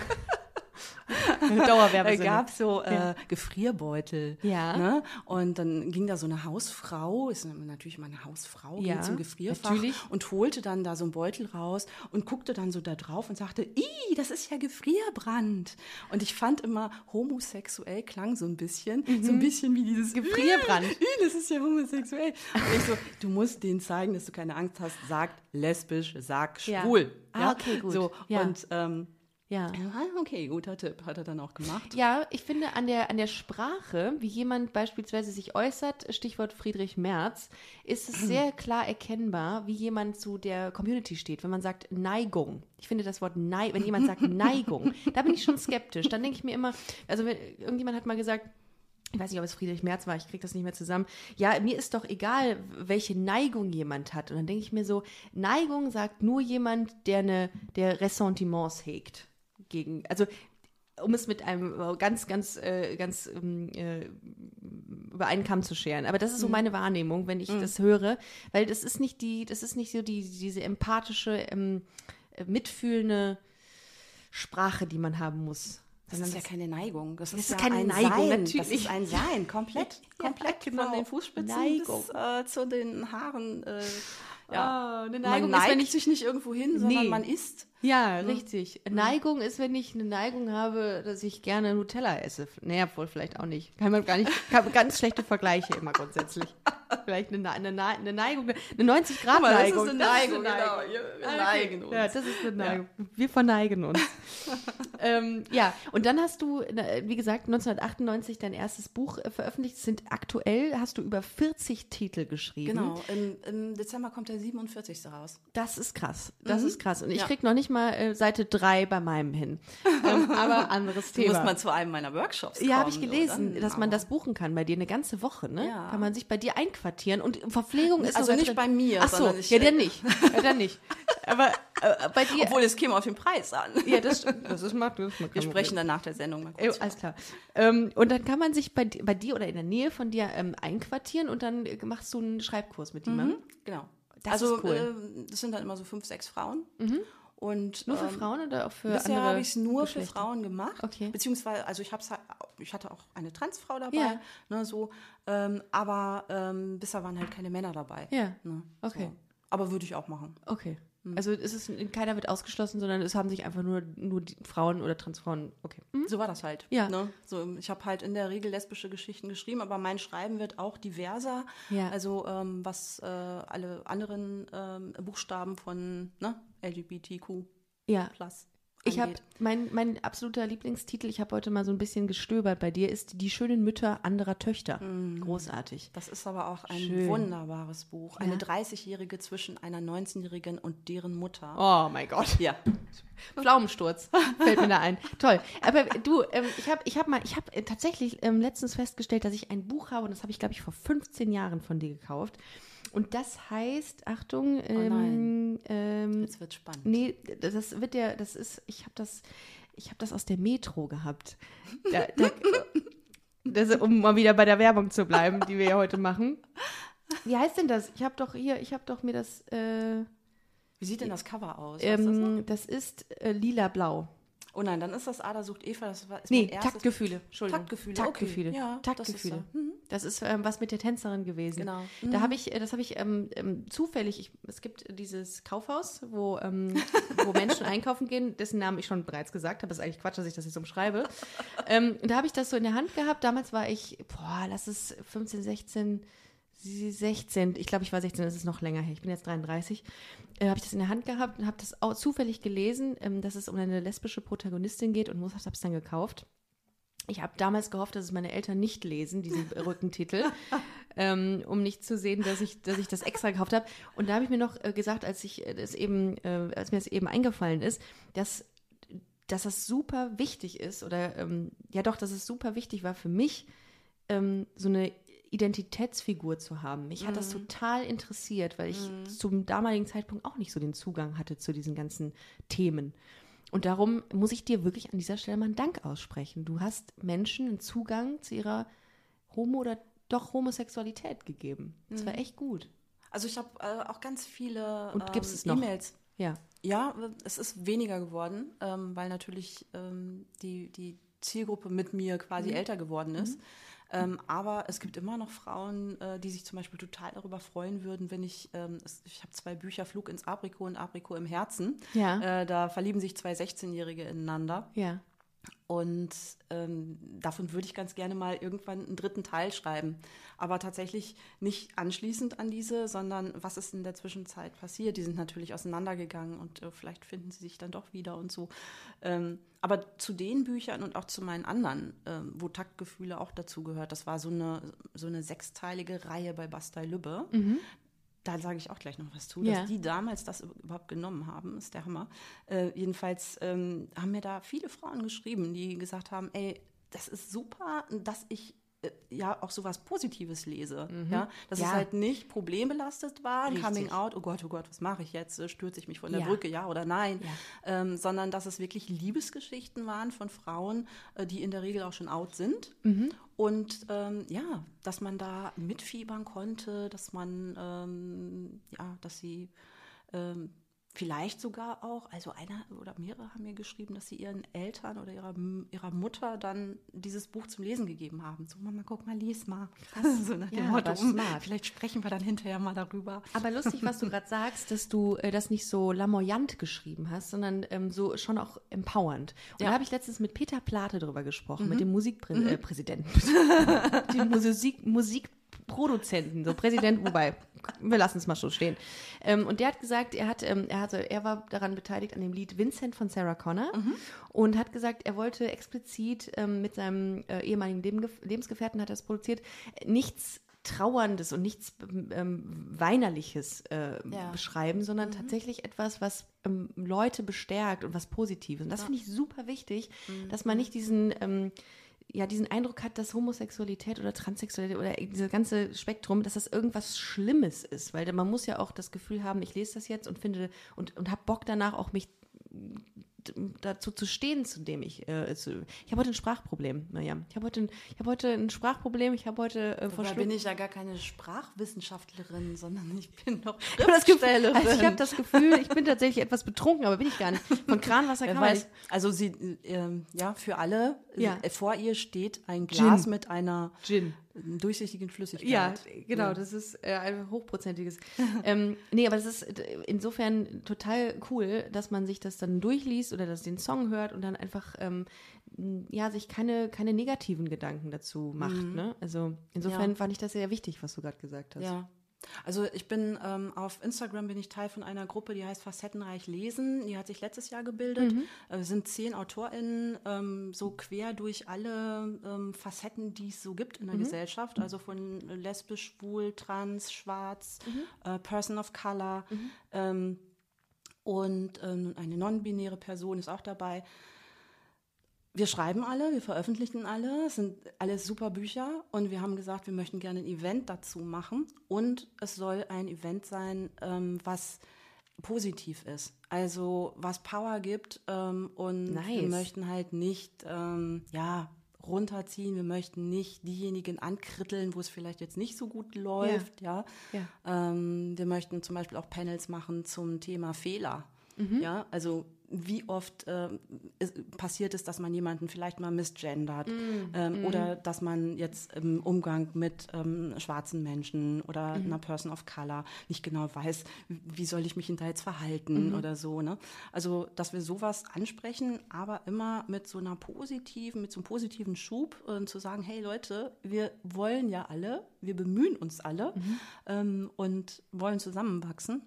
Dauerwerbesendung. gab so äh, Gefrierbeutel. Ja. Ne? Und dann ging da so eine Hausfrau, ist natürlich immer eine Hausfrau, Ja, ging zum Gefrierfach natürlich. und holte dann da so einen Beutel raus und guckte dann so da drauf und sagte, Ih, das ist ja Gefrierbrand. Und ich fand immer, homosexuell klang so ein bisschen, so ein bisschen wie dieses Mhm. Gefrierbrand. Ih, das ist ja homosexuell. Und ich so, du musst denen zeigen, dass du keine Angst hast. Sag lesbisch, sag Ja. schwul. Ah, okay, gut. So, Ja. und ähm, Ja. Ja, okay, guter Tipp, hat er dann auch gemacht. Ja, ich finde an der, an der Sprache, wie jemand beispielsweise sich äußert, Stichwort Friedrich Merz, ist es sehr klar erkennbar, wie jemand zu der Community steht. Wenn man sagt Neigung. Ich finde das Wort Neigung, wenn jemand sagt Neigung, da bin ich schon skeptisch. Dann denke ich mir immer, also wenn, irgendjemand hat mal gesagt, ich weiß nicht, ob es Friedrich Merz war, ich kriege das nicht mehr zusammen. Ja, mir ist doch egal, welche Neigung jemand hat. Und dann denke ich mir so, Neigung sagt nur jemand, der eine, der Ressentiments hegt gegen, also um es mit einem ganz, ganz, äh, ganz ähm, äh, über einen Kamm zu scheren. Aber das ist so meine Wahrnehmung, wenn ich das höre, weil das ist nicht die, das ist nicht so die, diese empathische, ähm, äh, mitfühlende Sprache, die man haben muss. Das ist ja keine Neigung. Das, ist, ist ja keine ein Neigung, Sein. Das natürlich. ist ein Sein, komplett. komplett genau. von den Fußspitzen Neigung. bis äh, zu den Haaren. Äh, ja. eine man Neigung ist, neigt wenn ich sich nicht irgendwo hin, sondern Nee. man isst. Ja, richtig. Neigung ist, wenn ich eine Neigung habe, dass ich gerne Nutella esse. Naja, wohl vielleicht auch nicht. Kann man gar nicht, kann, ganz schlechte Vergleiche immer grundsätzlich. Vielleicht eine, eine, eine, eine Neigung, eine 90-Grad-Neigung. genau. Wir, wir neigen uns. Ja, das ist eine Neigung. Wir verneigen uns. ähm, ja, und dann hast du, wie gesagt, 1998 dein erstes Buch äh, veröffentlicht. Sind aktuell hast du über 40 Titel geschrieben. Genau, im, im Dezember kommt der 47. raus. Das ist krass. Das ist krass. Und ich Ja. krieg noch nicht mal äh, Seite 3 bei meinem hin. Ähm, aber anderes Thema. musst mal zu einem meiner Workshops kommen. ja, habe ich gelesen, oder? dass man das buchen kann bei dir eine ganze Woche, ne? Ja. Kann man sich bei dir einquartieren und Verpflegung ist Also nicht drin. bei mir, Ach so, sondern ich- ja, dann nicht. Ja, dann nicht. Aber äh, bei dir. Obwohl, es käme auf den Preis an. ja, das stimmt. Das ist macht. Wir sprechen dann nach der Sendung mal Äh, kurz. alles klar. Ähm, und dann kann man sich bei, bei dir oder in der Nähe von dir ähm, einquartieren und dann äh, machst du einen Schreibkurs mit jemandem. Genau. Das also, ist cool. äh, das sind dann immer so fünf, sechs Frauen. Und, Nur für ähm, Frauen oder auch für Bisher andere habe ich es nur Geschlechter? für Frauen gemacht. Okay. Beziehungsweise, also ich hab's halt, ich hatte auch eine Transfrau dabei, Ja. ne, so, ähm, aber ähm, bisher waren halt keine Männer dabei. Ja. Ne, Okay. So. Aber würde ich auch machen. Okay. Hm. Also es ist keiner wird ausgeschlossen, sondern es haben sich einfach nur nur die Frauen oder Transfrauen. Okay. Hm? So war das halt. Ja. Ne? So, ich habe halt in der Regel lesbische Geschichten geschrieben, aber mein Schreiben wird auch diverser. Ja. Also ähm, was äh, alle anderen ähm, Buchstaben von ne, LGBTQ Ja. plus Ich habe mein mein absoluter Lieblingstitel. Ich habe heute mal so ein bisschen gestöbert bei dir. Ist die schönen Mütter anderer Töchter. Großartig. Das ist aber auch ein Schön. wunderbares Buch. Eine 30-Jährige zwischen einer 19-Jährigen und deren Mutter. Oh mein Gott. Ja. Pflaumensturz fällt mir da ein. Toll. Aber du, ähm, ich habe ich hab mal, ich habe äh, tatsächlich ähm, letztens festgestellt, dass ich ein Buch habe und das habe ich, glaube ich, vor 15 Jahren von dir gekauft. Und das heißt, Achtung, ähm, ähm, Jetzt wird spannend. nee, das wird der, das ist, ich habe das, ich habe das aus der Metro gehabt. Da, da, das, um mal wieder bei der Werbung zu bleiben, die wir ja heute machen. Wie heißt denn das? Ich habe doch hier, ich habe doch mir das, äh, Wie sieht denn das Cover aus? Du das ähm, das ist äh, lila-blau. Oh nein, dann ist das Ada sucht Eva. Das war, ist Nee, Taktgefühle. Entschuldigung. Taktgefühle, Taktgefühle. okay. Ja, Taktgefühle. das Das ist ist, ähm, was mit der Tänzerin gewesen. Genau. Da habe ich, äh, das habe ich ähm, ähm, zufällig. Ich, es gibt dieses Kaufhaus, wo, ähm, wo Menschen einkaufen gehen, dessen Namen ich schon bereits gesagt habe. Das ist eigentlich Quatsch, dass ich das jetzt umschreibe. ähm, und da habe ich das so in der Hand gehabt. Damals war ich, boah, lass es 15, 16. 16, ich glaube, ich war 16, das ist noch länger her, ich bin jetzt 33, äh, habe ich das in der Hand gehabt und habe das auch zufällig gelesen, ähm, dass es um eine lesbische Protagonistin geht und habe es dann gekauft. Ich habe damals gehofft, dass es meine Eltern nicht lesen, diesen Rückentitel, ähm, um nicht zu sehen, dass ich, dass ich das extra gekauft habe. Und da habe ich mir noch äh, gesagt, als ich äh, das eben, äh, als mir das eben eingefallen ist, dass, dass das super wichtig ist, oder ähm, ja doch, dass es super wichtig war für mich, ähm, so eine Identitätsfigur zu haben. Mich hat das total interessiert, weil ich zum damaligen Zeitpunkt auch nicht so den Zugang hatte zu diesen ganzen Themen. Und darum muss ich dir wirklich an dieser Stelle mal einen Dank aussprechen. Du hast Menschen einen Zugang zu ihrer Homo- oder doch Homosexualität gegeben. Das war echt gut. Also ich habe äh, auch ganz viele Und ähm, gibt's es noch? E-Mails. Ja. Ja, es ist weniger geworden, ähm, weil natürlich ähm, die, die Zielgruppe mit mir Mhm. quasi älter geworden ist. Ähm, aber es gibt immer noch Frauen, äh, die sich zum Beispiel total darüber freuen würden, wenn ich, ähm, es, ich habe zwei Bücher, Flug ins Apriko und Apriko im Herzen. Ja. Äh, da verlieben sich zwei 16-Jährige ineinander. Ja. Und ähm, davon würde ich ganz gerne mal irgendwann einen dritten Teil schreiben. Aber tatsächlich nicht anschließend an diese, sondern was ist in der Zwischenzeit passiert. Die sind natürlich auseinandergegangen und äh, vielleicht finden sie sich dann doch wieder und so. Ähm, aber zu den Büchern und auch zu meinen anderen, äh, wo Taktgefühle auch dazu gehört, das war so eine, so eine sechsteilige Reihe bei Bastei Lübbe. Mhm da sage ich auch gleich noch was zu, ja. dass die damals das überhaupt genommen haben, ist der Hammer. Äh, jedenfalls ähm, haben mir da viele Frauen geschrieben, die gesagt haben, ey, das ist super, dass ich ja auch sowas Positives lese. Mhm. Ja, dass ja. es halt nicht problembelastet war, Richtig. Coming Out, oh Gott, oh Gott, was mache ich jetzt? Stürze ich mich von der ja. Brücke, ja oder nein? Ähm, sondern dass es wirklich Liebesgeschichten waren von Frauen, äh, die in der Regel auch schon out sind. Mhm. Und ähm, ja, dass man da mitfiebern konnte, dass man, ähm, ja, dass sie ähm, Vielleicht sogar auch, also einer oder mehrere haben mir geschrieben, dass sie ihren Eltern oder ihrer, ihrer Mutter dann dieses Buch zum Lesen gegeben haben. So, Mama, guck mal, lies mal. Krass. so nach dem ja, Motto, smart. vielleicht sprechen wir dann hinterher mal darüber. Aber lustig, was du gerade sagst, dass du äh, das nicht so lamoyant geschrieben hast, sondern ähm, so schon auch empowernd. Und ja. da habe ich letztens mit Peter Plate drüber gesprochen, mhm. mit dem Musikpräsidenten. Mhm. dem Musik, Musik Produzenten, so Präsident, wobei, wir lassen es mal so stehen. Ähm, und der hat gesagt, er hat, ähm, er hatte, er war daran beteiligt an dem Lied Vincent von Sarah Connor mhm. und hat gesagt, er wollte explizit ähm, mit seinem äh, ehemaligen Leben, Lebensgefährten hat er es produziert, nichts Trauerndes und nichts ähm, Weinerliches äh, ja. beschreiben, sondern mhm. tatsächlich etwas, was ähm, Leute bestärkt und was Positives. Und das ja. finde ich super wichtig, mhm. dass man nicht diesen ähm, ja diesen Eindruck hat, dass Homosexualität oder Transsexualität oder dieses ganze Spektrum, dass das irgendwas Schlimmes ist, weil man muss ja auch das Gefühl haben, ich lese das jetzt und finde und, und habe Bock danach auch mich dazu zu stehen, zu dem ich. Äh, zu, ich habe heute ein Sprachproblem, Mirjam. Ich habe heute, ein, ich hab heute ein Sprachproblem. Ich habe heute äh, Da bin ich ja gar keine Sprachwissenschaftlerin, sondern ich bin noch Schriftstellerin. Also ich habe das Gefühl, ich bin tatsächlich etwas betrunken, aber bin ich gar nicht. Von Kranwasser kann weiß, Also sie, äh, ja, für alle, ja. vor ihr steht ein Glas Gin. mit einer Gin durchsichtigen Flüssigkeit. Ja, genau, ja. das ist äh, ein hochprozentiges. ähm, nee, aber das ist insofern total cool, dass man sich das dann durchliest oder dass den Song hört und dann einfach ähm, ja sich keine, keine negativen Gedanken dazu macht. Mhm. Ne? Also insofern ja. fand ich das sehr wichtig, was du gerade gesagt hast. Ja, also ich bin ähm, auf Instagram bin ich Teil von einer Gruppe, die heißt Facettenreich Lesen. Die hat sich letztes Jahr gebildet. Mhm. Äh, sind zehn AutorInnen, ähm, so quer durch alle ähm, Facetten, die es so gibt in der mhm. Gesellschaft. Also von lesbisch, schwul, trans, schwarz, mhm. äh, Person of Color mhm. ähm, und ähm, eine non-binäre Person ist auch dabei wir schreiben alle, wir veröffentlichen alle, es sind alles super Bücher und wir haben gesagt, wir möchten gerne ein Event dazu machen und es soll ein Event sein, ähm, was positiv ist, also was Power gibt ähm, und nice. wir möchten halt nicht, ähm, ja, runterziehen, wir möchten nicht diejenigen ankritteln, wo es vielleicht jetzt nicht so gut läuft, ja. ja. ja. Ähm, wir möchten zum Beispiel auch Panels machen zum Thema Fehler. Mhm. Ja, also wie oft äh, passiert es, dass man jemanden vielleicht mal misgendert mm, ähm, mm. oder dass man jetzt im Umgang mit ähm, schwarzen Menschen oder mm. einer Person of Color nicht genau weiß, wie soll ich mich hinterher jetzt verhalten -hmm. oder so. Ne? Also, dass wir sowas ansprechen, aber immer mit so einer positiven, mit so einem positiven Schub äh, zu sagen, hey Leute, wir wollen ja alle, wir bemühen uns alle -hmm. ähm, und wollen zusammenwachsen.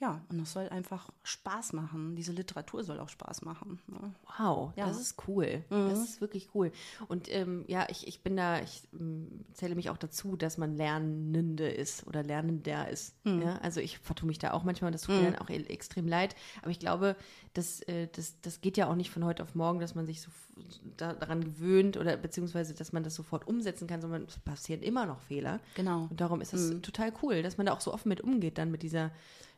Ja, und es soll einfach Spaß machen. Diese Literatur soll auch Spaß machen. Ne? Wow, ja. das ist cool. Mhm. Das ist wirklich cool. Und ähm, ja, ich, ich bin da, ich ähm, zähle mich auch dazu, dass man Lernende ist oder Lernender ist. Mhm. Ja? Also ich vertue mich da auch manchmal, das tut mhm. mir dann auch e-, extrem leid. Aber ich glaube, das, äh, das, das geht ja auch nicht von heute auf morgen, dass man sich so da, daran gewöhnt oder beziehungsweise, dass man das sofort umsetzen kann, sondern es passieren immer noch Fehler. Genau. Und darum ist es mhm. total cool, dass man da auch so offen mit umgeht, dann mit dieser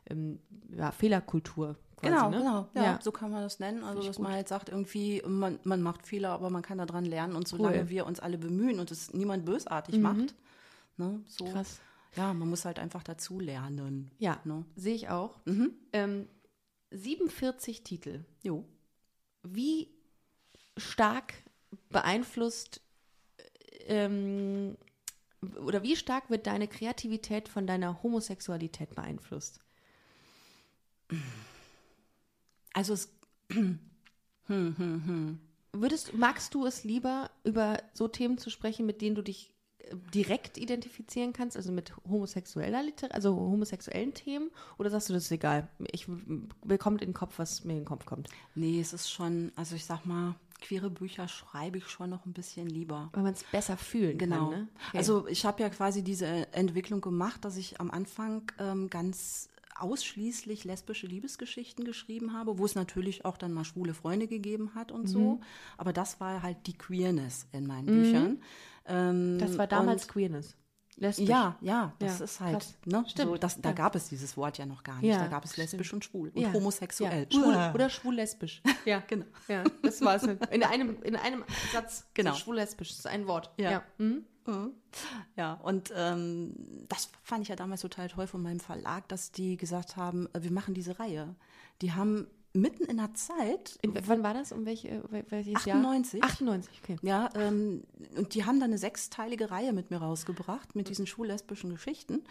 ähm, ja, Fehlerkultur. Quasi, genau, ne? genau. Ja, ja, so kann man das nennen. Also, dass gut. man halt sagt, irgendwie, man, man macht Fehler, aber man kann daran lernen. Und solange cool. wir uns alle bemühen und es niemand bösartig mhm. macht, ne, so. Krass. Ja, man muss halt einfach dazu lernen. Ja, ne? sehe ich auch. Mhm. Ähm, 47 Titel. Jo. Wie stark beeinflusst ähm, oder wie stark wird deine Kreativität von deiner Homosexualität beeinflusst? Also es. Hm, hm, hm. Würdest, magst du es lieber, über so Themen zu sprechen, mit denen du dich äh, direkt identifizieren kannst, also mit homosexueller Literatur, also homosexuellen Themen, oder sagst du, das ist egal? Ich mir kommt in den Kopf, was mir in den Kopf kommt. Nee, es ist schon, also ich sag mal, queere Bücher schreibe ich schon noch ein bisschen lieber. Weil man es besser fühlen Genau. kann. Ne? Okay. Also ich habe ja quasi diese Entwicklung gemacht, dass ich am Anfang ähm, ganz ausschließlich lesbische Liebesgeschichten geschrieben habe, wo es natürlich auch dann mal schwule Freunde gegeben hat und so. Mhm. Aber das war halt die Queerness in meinen Büchern. Ähm, das war damals und, Queerness. Lesbisch. Ja, ja, das Ja, ist halt, krass. ne? Stimmt, So, das, da ja. gab es dieses Wort ja noch gar nicht. Ja, da gab es lesbisch und schwul und homosexuell. Schwul, oder schwul-lesbisch. Ja, Genau. Ja, das war es. In einem, in einem Satz. Genau. So Schwul-lesbisch, das ist ein Wort. Ja. Mhm. Ja, und ähm, das fand ich ja damals total toll von meinem Verlag, dass die gesagt haben, äh, wir machen diese Reihe. Die haben mitten in der Zeit, In, wann war das? Um welche, wel- welches 98. Jahr? 98, okay. ja, ähm, und die haben dann eine sechsteilige Reihe mit mir rausgebracht, mit diesen schwul-lesbischen Geschichten.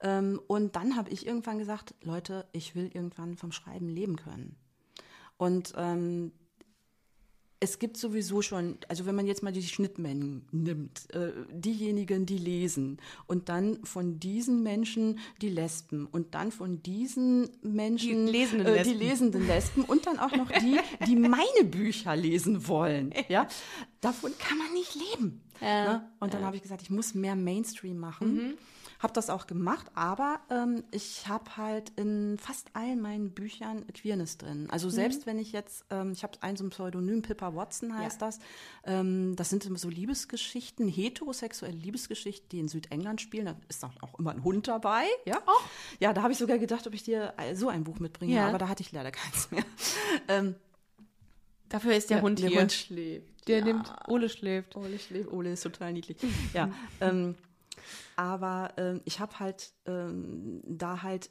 Ähm, und dann habe ich irgendwann gesagt, Leute, ich will irgendwann vom Schreiben leben können. Und ähm, es gibt sowieso schon, also wenn man jetzt mal die Schnittmengen nimmt, äh, diejenigen, die lesen und dann von diesen Menschen die Lesben und dann von diesen Menschen Die lesenden äh, die Lesben. lesenden Lesben und dann auch noch die, die meine Bücher lesen wollen. Ja, davon kann man nicht leben. Ja, ne? Und dann habe ich gesagt, ich muss mehr Mainstream machen. Habe das auch gemacht, aber ähm, ich habe halt in fast allen meinen Büchern Queerness drin. Also selbst wenn ich jetzt, ähm, ich habe ein so ein Pseudonym, Pippa Watson heißt das, ähm, das sind immer so Liebesgeschichten, heterosexuelle Liebesgeschichten, die in Südengland spielen. Da ist auch, auch immer ein Hund dabei. Ja, ja da habe ich sogar gedacht, ob ich dir äh, so ein Buch mitbringe, Ja. aber da hatte ich leider keins mehr. Ähm, Dafür ist der Hund der hier. Hund schläft. der ja. nimmt, Ole schläft. Ole schläft. Ole ist total niedlich. Ja, ähm, aber ähm, ich habe halt ähm, da halt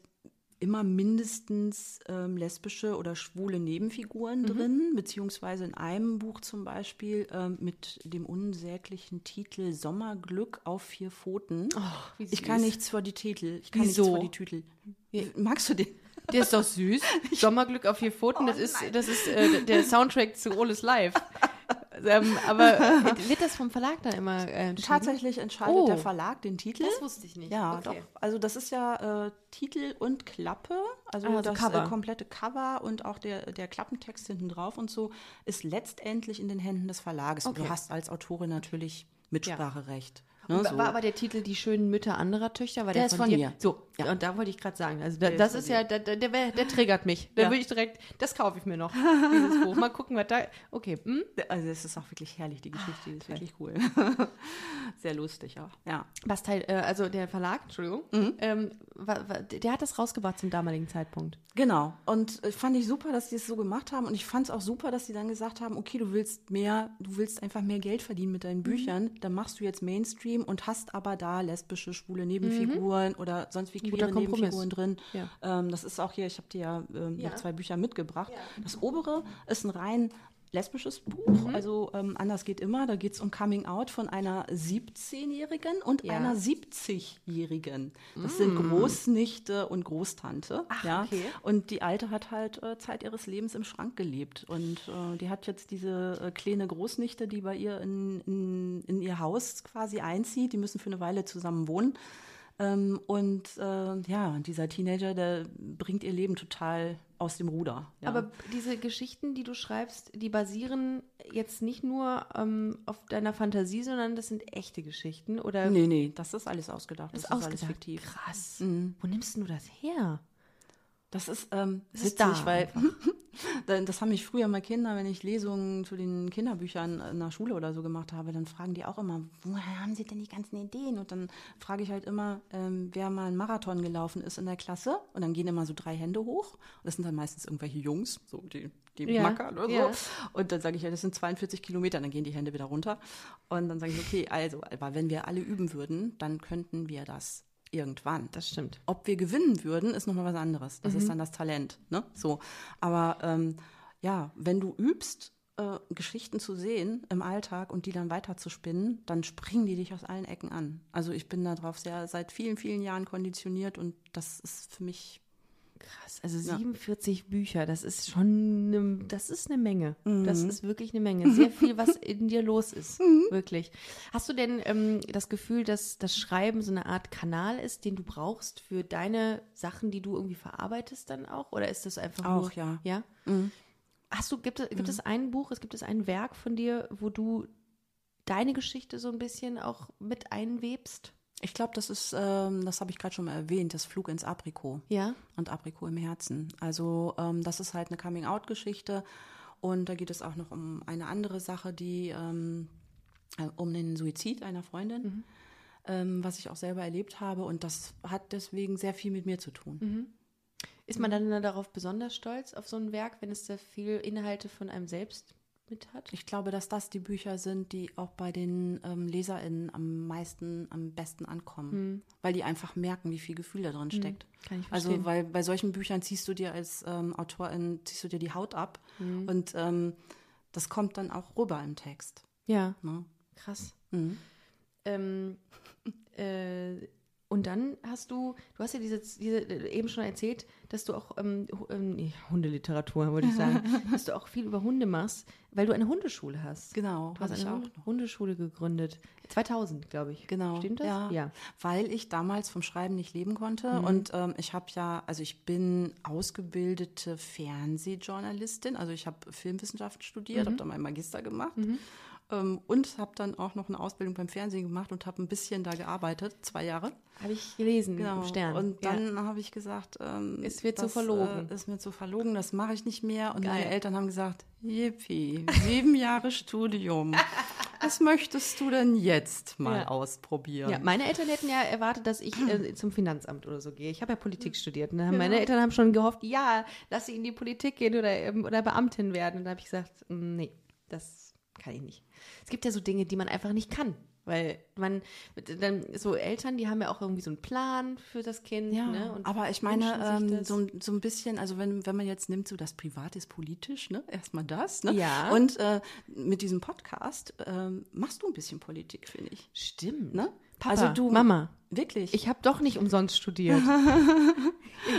immer mindestens ähm, lesbische oder schwule Nebenfiguren drin, beziehungsweise in einem Buch zum Beispiel ähm, mit dem unsäglichen Titel Sommerglück auf vier Pfoten. wie ich kann nichts für die Titel. Ich kann Wieso? nichts für die Titel. Magst du den? Der ist doch süß. Sommerglück auf vier Pfoten, das ist, das ist äh, der Soundtrack zu Oles Live. ähm, aber äh, wird das vom Verlag dann immer äh, entschieden? Tatsächlich entscheidet Oh. der Verlag den Titel. Das wusste ich nicht. Ja, Okay. doch. Also das ist ja äh, Titel und Klappe, also, Ah, also das Cover. Äh, komplette Cover und auch der, der Klappentext hinten drauf und so ist letztendlich in den Händen des Verlages. Okay. Du hast als Autorin natürlich Mitspracherecht. Ne, Und so. War aber der Titel Die schönen Mütter anderer Töchter? War Der der, ist von, von dir? mir. So, Ja. und da wollte ich gerade sagen, also da, das ist ja, der, der, der, der triggert mich. Da Ja. würde ich direkt, das kaufe ich mir noch, dieses Buch. Mal gucken, was da, okay. Hm? also es ist auch wirklich herrlich, die Geschichte, die ist wirklich cool. Sehr lustig auch. Ja. Was Teil, äh, also der Verlag, Entschuldigung, Mhm. ähm, der hat das rausgebracht zum damaligen Zeitpunkt. Genau. Und äh, fand ich super, dass die es so gemacht haben. Und ich fand es auch super, dass sie dann gesagt haben, okay, du willst mehr, du willst einfach mehr Geld verdienen mit Mhm. deinen Büchern. Dann machst du jetzt Mainstream und hast aber da lesbische, schwule Nebenfiguren oder sonst wie Mhm. Guter Kompromiss. Nebenfiguren drin. Ja. Ähm, das ist auch hier, ich habe dir ja, ähm, Ja. zwei Bücher mitgebracht. Ja. Das obere ist ein rein lesbisches Buch, Mhm. also ähm, anders geht immer. Da geht es um Coming Out von einer 17-Jährigen und Ja. einer 70-Jährigen. Das sind Großnichte und Großtante. Mm. Ach, ja. okay. Und die Alte hat halt äh, Zeit ihres Lebens im Schrank gelebt. Und äh, die hat jetzt diese äh, kleine Großnichte, die bei ihr in, in, in ihr Haus quasi einzieht. Die müssen für eine Weile zusammen wohnen. Ähm, und äh, ja, dieser Teenager, der bringt ihr Leben total aus dem Ruder. Ja. Aber diese Geschichten, die du schreibst, die basieren jetzt nicht nur ähm, auf deiner Fantasie, sondern das sind echte Geschichten oder nee, nee, das ist alles ausgedacht. Das, ist ist alles ausgedacht. fiktiv. Krass. Mhm. Wo nimmst du das her? Das ist ähm, Das ist witzig, da weil das haben mich früher mal Kinder, wenn ich Lesungen zu den Kinderbüchern in der Schule oder so gemacht habe, dann fragen die auch immer, woher haben sie denn die ganzen Ideen? Und dann frage ich halt immer, ähm, wer mal einen Marathon gelaufen ist in der Klasse. Und dann gehen immer so drei Hände hoch. Und das sind dann meistens irgendwelche Jungs, so die, die Ja, Macker oder so. ja. Und dann sage ich ja, das sind 42 Kilometer, dann gehen die Hände wieder runter. Und dann sage ich, okay, also, aber wenn wir alle üben würden, dann könnten wir das irgendwann. Das stimmt. Ob wir gewinnen würden, ist nochmal was anderes. Das Mhm. ist dann das Talent. Ne? So. Aber ähm, ja, wenn du übst, äh, Geschichten zu sehen im Alltag und die dann weiter zu spinnen, dann springen die dich aus allen Ecken an. Also ich bin darauf sehr seit vielen, vielen Jahren konditioniert und das ist für mich Krass, also 47 Bücher, das ist schon, ne, das ist eine Menge. Das ist wirklich eine Menge. Sehr viel, was in dir los ist, wirklich. Hast du denn ähm, das Gefühl, dass das Schreiben so eine Art Kanal ist, den du brauchst für deine Sachen, die du irgendwie verarbeitest dann auch? Oder ist das einfach Auch, nur, ja. Ja? Hast du, gibt, es- gibt es ein Buch, es gibt es ein Werk von dir, wo du deine Geschichte so ein bisschen auch mit einwebst? Ich glaube, das ist, ähm, das habe ich gerade schon mal erwähnt, das Flug ins Aprikot. Ja? und Aprikot im Herzen. Also ähm, das ist halt eine Coming-out-Geschichte und da geht es auch noch um eine andere Sache, die ähm, äh, um den Suizid einer Freundin, ähm, was ich auch selber erlebt habe und das hat deswegen sehr viel mit mir zu tun. Ist man dann darauf besonders stolz, auf so ein Werk, wenn es da viel Inhalte von einem selbst mit hat? Ich glaube, dass das die Bücher sind, die auch bei den ähm, LeserInnen am meisten, am besten ankommen, weil die einfach merken, wie viel Gefühl da drin steckt. Kann ich verstehen. Also, weil bei solchen Büchern ziehst du dir als ähm, Autorin, ziehst du dir die Haut ab und ähm, das kommt dann auch rüber im Text. Ja, Ne? krass. Mhm. Ähm, äh, und dann hast du, du hast ja diese, diese eben schon erzählt, dass du auch ähm, ähm, nee, Hundeliteratur, wollte ich sagen, dass du auch viel über Hunde machst, weil du eine Hundeschule hast. Genau, Du hast eine Hunde- noch. Hundeschule gegründet. 2000, glaube ich. Genau. Stimmt das? Ja. ja. Weil ich damals vom Schreiben nicht leben konnte. Mhm. Und ähm, ich habe ja, also ich bin ausgebildete Fernsehjournalistin. Also ich habe Filmwissenschaft studiert, Mhm. habe da meinen Magister gemacht. Ähm, und habe dann auch noch eine Ausbildung beim Fernsehen gemacht und habe ein bisschen da gearbeitet, zwei Jahre. Habe ich gelesen Genau. im Stern. Und ja. dann habe ich gesagt, ähm, Es wird so verlogen. Äh, ist mir zu verlogen, das mache ich nicht mehr. Und Geil. meine Eltern haben gesagt, Yippie, sieben Jahre Studium. Was möchtest du denn jetzt mal Ja. ausprobieren? Ja, meine Eltern hätten ja erwartet, dass ich äh, zum Finanzamt oder so gehe. Ich habe ja Politik studiert. Und dann haben meine Eltern haben schon gehofft, ja, lass sie in die Politik gehen oder, ähm, oder Beamtin werden. Und da habe ich gesagt, mm, nee, das kann ich nicht. Es gibt ja so Dinge, die man einfach nicht kann. Weil man, dann so Eltern, die haben ja auch irgendwie so einen Plan für das Kind. Ja, ne? und aber ich meine, ähm, so, ein- so ein bisschen, also wenn, wenn man jetzt nimmt, so das Privat ist politisch, ne? Erstmal das, ne? Ja. Und äh, mit diesem Podcast ähm, machst du ein bisschen Politik, finde ich. Stimmt. Ne? Papa, also du, Mama, Wirklich. ich habe doch nicht umsonst studiert.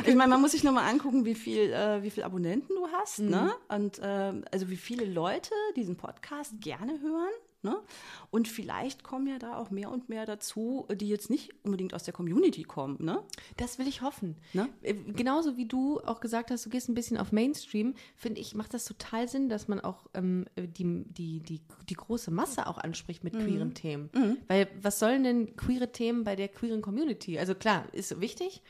Ich meine, man muss sich nur mal angucken, wie viel, äh, wie viel Abonnenten du hast, Mhm. ne? Und ähm, also wie viele Leute diesen Podcast gerne hören. Ne? Und vielleicht kommen ja da auch mehr und mehr dazu, die jetzt nicht unbedingt aus der Community kommen. Ne? Das will ich hoffen. Ne? Äh, Genauso wie du auch gesagt hast, du gehst ein bisschen auf Mainstream, finde ich, macht das total Sinn, dass man auch ähm, die, die, die, die große Masse auch anspricht Mhm. mit queeren Themen. Weil was sollen denn queere Themen bei der queeren Community? Also klar, ist wichtig,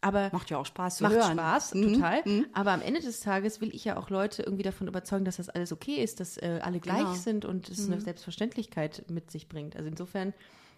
aber Macht ja auch Spaß zu macht hören. Spaß, total. Aber am Ende des Tages will ich ja auch Leute irgendwie davon überzeugen, dass das alles okay ist, dass äh, alle gleich Genau. sind und es eine Selbstverständlichkeit mit sich bringt. Also insofern,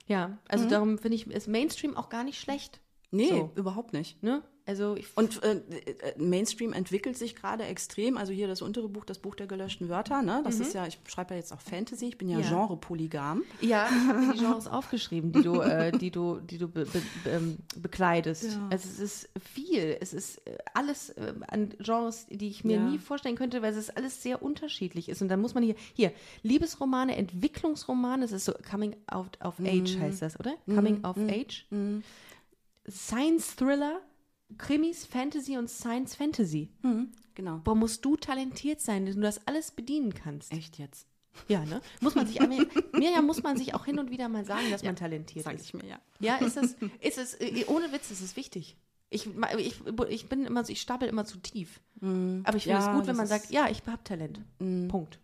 ja, also darum finde ich, ist Mainstream auch gar nicht schlecht. Nee, So. überhaupt nicht. Ne? Also Und äh, äh, Mainstream entwickelt sich gerade extrem. Also hier das untere Buch, das Buch der gelöschten Wörter. Ne? Das ist ja, ich schreibe ja jetzt auch Fantasy. Ich bin ja, Mhm. Ja. Genre-Polygam. Ja, ich habe mir die Genres aufgeschrieben, die du, äh, die du, die du be, be, ähm, bekleidest. Ja. Also es ist viel. Es ist äh, alles äh, an Genres, die ich mir Ja. nie vorstellen könnte, weil es alles sehr unterschiedlich ist. Und dann muss man hier, hier, Liebesromane, Entwicklungsromane, das ist so Coming Out of Age Mhm. heißt das, oder? Coming of Age. Science Thriller, Krimis, Fantasy und Science Fantasy. Genau. Boah, musst du talentiert sein, dass du das alles bedienen kannst. Echt jetzt? Ja, ne? Muss man sich, mir, mir ja muss man sich auch hin und wieder mal sagen, dass man talentiert Sag ist. ich mir ja. Ja, ist es, ist es, äh, ohne Witz, ist es wichtig. Ich, ich, ich bin immer so, ich stapel immer zu tief. Aber ich finde Ja, es gut, wenn man sagt, ja, ich habe Talent. Punkt.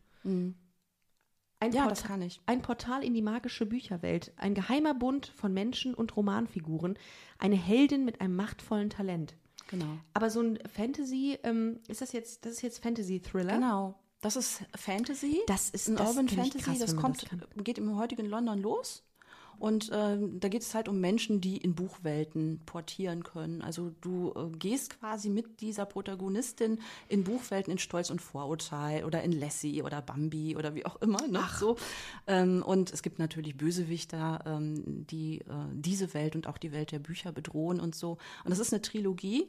Ein, Ja, Porta- das kann ich. ein Portal in die magische Bücherwelt, ein geheimer Bund von Menschen und Romanfiguren, eine Heldin mit einem machtvollen Talent. Genau. Aber so ein Fantasy, ähm, ist das jetzt, das ist jetzt Fantasy-Thriller? Genau. Das ist Fantasy. Das ist- ein das Urban Fantasy. krass, das kommt, das geht im heutigen London los. Und ähm, da geht es halt um Menschen, die in Buchwelten portieren können. Also du äh, gehst quasi mit dieser Protagonistin in Buchwelten in Stolz und Vorurteil oder in Lassie oder Bambi oder wie auch immer. Ne? So. Ähm, und es gibt natürlich Bösewichter, ähm, die äh, diese Welt und auch die Welt der Bücher bedrohen und so. Und das ist eine Trilogie.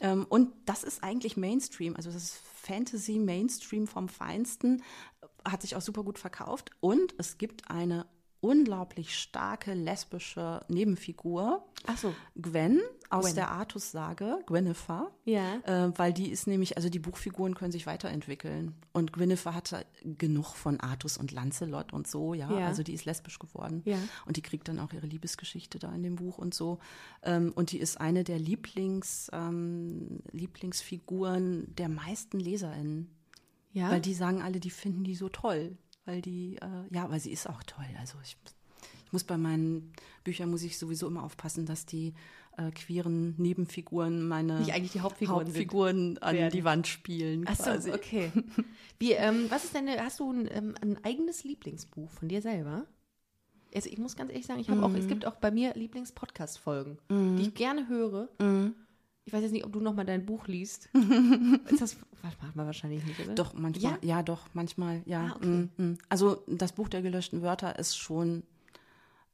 Ähm, und das ist eigentlich Mainstream. Also das ist Fantasy Mainstream vom Feinsten. Hat sich auch super gut verkauft. Und es gibt eine unglaublich starke lesbische Nebenfigur. Ach so. Gwen aus Gwen. der Artus-Sage, Gwynnefer. Ja. Äh, weil die ist nämlich, also die Buchfiguren können sich weiterentwickeln. Und Gwynnefer hatte genug von Artus und Lancelot und so, ja. Ja. Also die ist lesbisch geworden. Ja. Und die kriegt dann auch ihre Liebesgeschichte da in dem Buch und so. Ähm, und die ist eine der Lieblings, ähm, Lieblingsfiguren der meisten LeserInnen. Ja. Weil die sagen alle, die finden die so toll. Weil die, äh, ja, weil sie ist auch toll. Also ich, ich muss bei meinen Büchern muss ich sowieso immer aufpassen, dass die äh, queeren Nebenfiguren meine Nicht eigentlich die Hauptfiguren. Hauptfiguren an Werden. die Wand spielen. Ach so, quasi. okay. Wie, ähm, was ist deine, hast du ein, ähm, ein eigenes Lieblingsbuch von dir selber? Also ich muss ganz ehrlich sagen, ich habe auch, es gibt auch bei mir Lieblings-Podcast-Folgen, die ich gerne höre. Ich weiß jetzt nicht, ob du noch mal dein Buch liest. ist das, was macht man wahrscheinlich nicht, oder? Doch, manchmal, Ja? ja, doch, manchmal, ja. Ah, okay. Mm, mm. Also das Buch der gelöschten Wörter ist schon,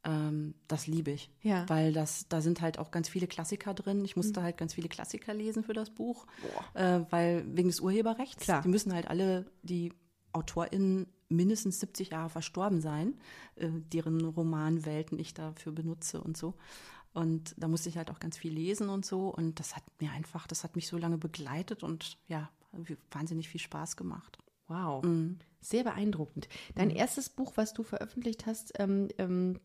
ähm, das liebe ich. Ja. Weil das, da sind halt auch ganz viele Klassiker drin. Ich Mhm. musste halt ganz viele Klassiker lesen für das Buch, äh, weil wegen des Urheberrechts. Klar. Die müssen halt alle, die AutorInnen mindestens 70 Jahre verstorben sein, äh, deren Romanwelten ich dafür benutze und so. Und da musste ich halt auch ganz viel lesen und so. Und das hat mir einfach, das hat mich so lange begleitet und ja, wahnsinnig viel Spaß gemacht. Wow. Mhm. Sehr beeindruckend. Dein erstes Buch, was du veröffentlicht hast, ähm, ähm,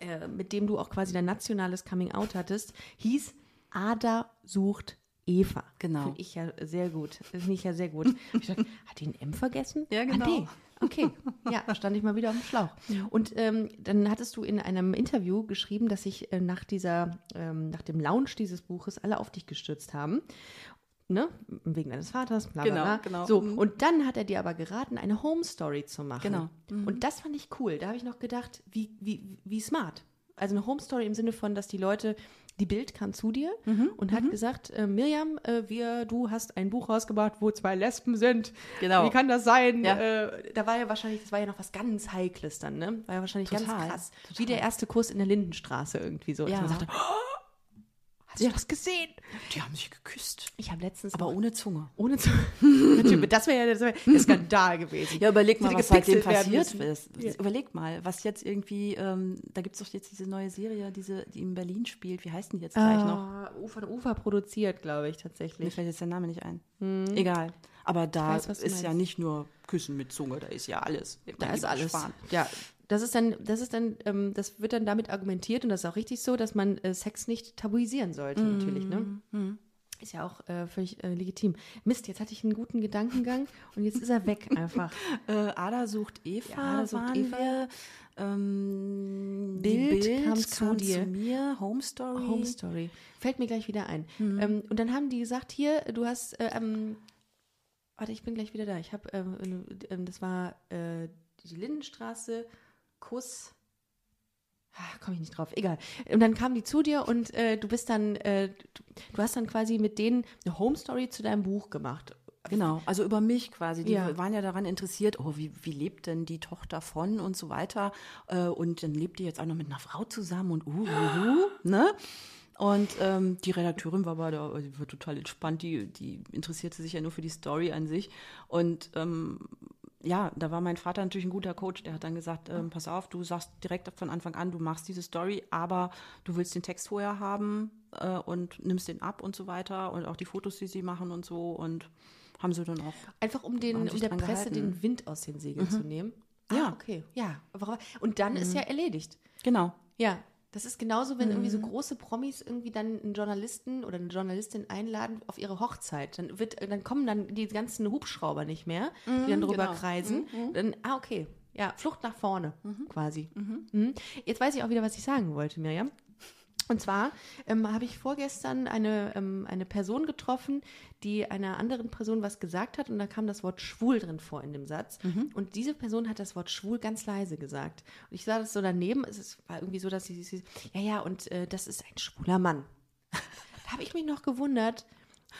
äh, mit dem du auch quasi dein nationales Coming Out hattest, hieß Ada sucht Eva. Genau. Finde ich ja sehr gut. Finde ich ja sehr gut. Ich gedacht, hat die ein M vergessen? Ja, Ah, genau. nee. Okay, ja, stand ich mal wieder auf dem Schlauch. Und ähm, dann hattest du in einem Interview geschrieben, dass sich äh, nach dieser, ähm, nach dem Launch dieses Buches alle auf dich gestürzt haben. Ne? Wegen deines Vaters, bla bla Genau, bla. genau. So, Mhm. und dann hat er dir aber geraten, eine Home Story zu machen. Genau. Und das fand ich cool. Da habe ich noch gedacht, wie, wie, wie smart. Also eine Home Story im Sinne von, dass die Leute, die Bild kam zu dir Mhm. und hat gesagt, äh, Miriam, äh, wir, du hast ein Buch rausgebracht, wo zwei Lesben sind. Genau. Wie kann das sein? Ja. Äh, da war ja wahrscheinlich, das war ja noch was ganz Heikles dann, ne? War ja wahrscheinlich ganz Total, krass. Wie der erste Kuss in der Lindenstraße irgendwie so. Ja. Dass man sagte, oh, hast du das gesehen? Die haben sich geküsst. Ich habe letztens Aber noch- ohne Zunge. ohne zu. Natürlich, das wäre ja das wär der Skandal gewesen. Ja, überleg mal, was seitdem passiert ist. Überleg mal, was jetzt irgendwie, ähm, da gibt es doch jetzt diese neue Serie, diese, die in Berlin spielt. Wie heißt die jetzt gleich noch? Ah, Ufer und Ufer produziert, glaube ich, Mir tatsächlich. fällt jetzt der Name nicht ein. Egal. Aber da weiß, ist ja nicht nur Küssen mit Zunge, da ist ja alles. Da ist alles. Schwan. Ja, das ist dann, das ist dann, ähm, das wird dann damit argumentiert und das ist auch richtig so, dass man äh, Sex nicht tabuisieren sollte, natürlich, ne? Ist ja auch äh, völlig äh, legitim. Mist, jetzt hatte ich einen guten Gedankengang und jetzt ist er weg einfach. Äh, Ada sucht Eva, Ja, Ada sucht Eva. wir. Ähm, Bild Bild kam zu dir. mir, Home Story. Home Story. Fällt mir gleich wieder ein. Mhm. Ähm, und dann haben die gesagt, hier, du hast, äh, ähm, warte, ich bin gleich wieder da. Ich habe, ähm, ähm, das war äh, die Lindenstraße, Kuss. Ah, Komme ich nicht drauf, egal. Und dann kamen die zu dir und äh, du bist dann, äh, du, hast dann quasi mit denen eine Home Story zu deinem Buch gemacht. Genau, also über mich quasi. Die Ja. waren ja daran interessiert, oh, wie, wie lebt denn die Tochter von und so weiter. Äh, Und dann lebt die jetzt auch noch mit einer Frau zusammen und uh, uh, uh ne? Und ähm, die Redakteurin war aber da, die war total entspannt, die, die interessierte sich ja nur für die Story an sich. Und ähm, ja, da war mein Vater natürlich ein guter Coach, der hat dann gesagt, ähm, pass auf, du sagst direkt von Anfang an, du machst diese Story, aber du willst den Text vorher haben äh, und nimmst den ab und so weiter und auch die Fotos, die sie machen und so und haben sie dann auch Einfach um, den, um der Presse gehalten. den Wind aus den Segeln zu nehmen. Ja. Ah, okay. Ja. Und dann ist ja erledigt. Genau. Ja, das ist genauso, wenn irgendwie so große Promis irgendwie dann einen Journalisten oder eine Journalistin einladen auf ihre Hochzeit. Dann wird, dann kommen dann die ganzen Hubschrauber nicht mehr, die dann drüber genau. kreisen. Dann, ah, okay. Ja, Flucht nach vorne, quasi. Mhm. Jetzt weiß ich auch wieder, was ich sagen wollte, Miriam. Und zwar ähm, habe ich vorgestern eine, ähm, eine Person getroffen, die einer anderen Person was gesagt hat und da kam das Wort schwul drin vor in dem Satz. Und diese Person hat das Wort schwul ganz leise gesagt. Und ich sah das so daneben, es war irgendwie so, dass sie, sie ja, ja, und äh, das ist ein schwuler Mann. da habe ich mich noch gewundert,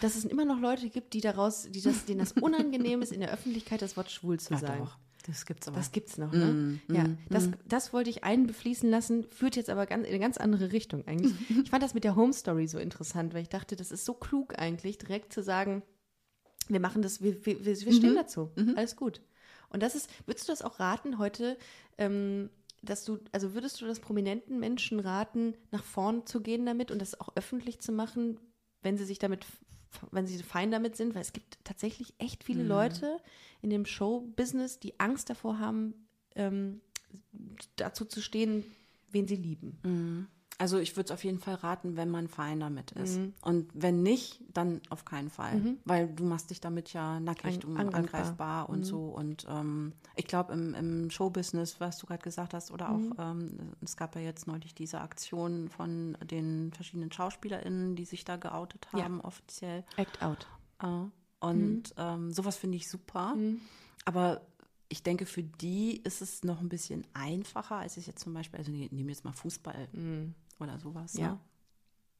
dass es immer noch Leute gibt, die daraus, die das, denen das unangenehm ist, in der Öffentlichkeit das Wort schwul zu Ja, sagen. doch. Das gibt's aber. Das gibt's noch, ne? ja, das, das wollte ich einbefließen lassen, führt jetzt aber ganz, in eine ganz andere Richtung eigentlich. Ich fand das mit der Home Story so interessant, weil ich dachte, das ist so klug eigentlich, direkt zu sagen, wir machen das, wir, wir, wir stehen dazu. Alles gut. Und das ist, würdest du das auch raten, heute ähm, dass du, also würdest du das prominenten Menschen raten, nach vorn zu gehen damit und das auch öffentlich zu machen, wenn sie sich damit, wenn sie fein damit sind? Weil es gibt tatsächlich echt viele Mhm. Leute in dem Show-Business, die Angst davor haben, ähm, dazu zu stehen, wen sie lieben. Also ich würde es auf jeden Fall raten, wenn man fein damit ist. Mhm. Und wenn nicht, dann auf keinen Fall. Weil du machst dich damit ja nackig, An- du angreifbar. angreifbar und so. Und ähm, ich glaube, im, im Showbusiness, was du gerade gesagt hast, oder auch, ähm, es gab ja jetzt neulich diese Aktion von den verschiedenen SchauspielerInnen, die sich da geoutet Ja. haben, offiziell. Act out. Äh, Und ähm, sowas finde ich super. Aber ich denke, für die ist es noch ein bisschen einfacher, als es jetzt zum Beispiel, also ne- nehmen wir jetzt mal Fußball oder sowas. Ja. Ne?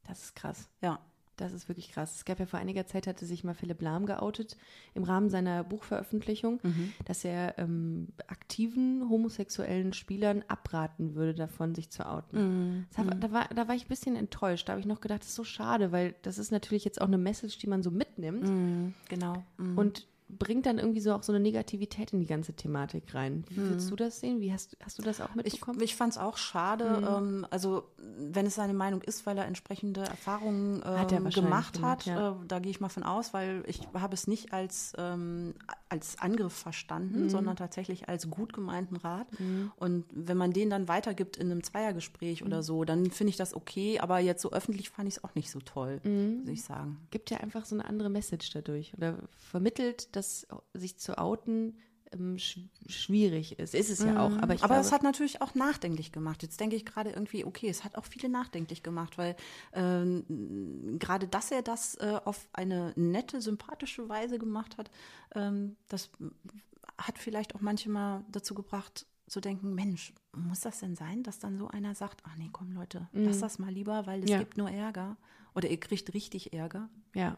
Das ist krass. Ja. Das ist wirklich krass. Es gab ja vor einiger Zeit, hatte sich mal Philipp Lahm geoutet im Rahmen seiner Buchveröffentlichung, dass er ähm, aktiven homosexuellen Spielern abraten würde, davon sich zu outen. Das hab, da, war, da war ich ein bisschen enttäuscht. Da habe ich noch gedacht, das ist so schade, weil das ist natürlich jetzt auch eine Message, die man so mitnimmt Genau. Mhm. und bringt dann irgendwie so auch so eine Negativität in die ganze Thematik rein. Wie würdest du das sehen? Wie hast, hast du das auch Ich, mitbekommen? ich fand es auch schade. Ähm, also, wenn es seine Meinung ist, weil er entsprechende Erfahrungen Hat er ähm, gemacht gemacht, hat, ja. äh, da gehe ich mal von aus, weil ich habe es nicht als, ähm, als Angriff verstanden, Mhm. sondern tatsächlich als gut gemeinten Rat. Und wenn man den dann weitergibt in einem Zweiergespräch Mhm. oder so, dann finde ich das okay. Aber jetzt so öffentlich fand ich es auch nicht so toll, Mhm. muss ich sagen. gibt ja einfach so eine andere Message dadurch oder vermittelt, dass sich zu outen schwierig ist. Ist es ja auch, aber ich aber glaube, es hat natürlich auch nachdenklich gemacht. Jetzt denke ich gerade irgendwie, okay, es hat auch viele nachdenklich gemacht, weil ähm, gerade, dass er das äh, auf eine nette, sympathische Weise gemacht hat, ähm, das hat vielleicht auch manchmal dazu gebracht, zu denken, Mensch, muss das denn sein, dass dann so einer sagt, ach nee, komm Leute, lass das mal lieber, weil es Mhm. Ja. gibt nur Ärger. Oder ihr kriegt richtig Ärger. ja.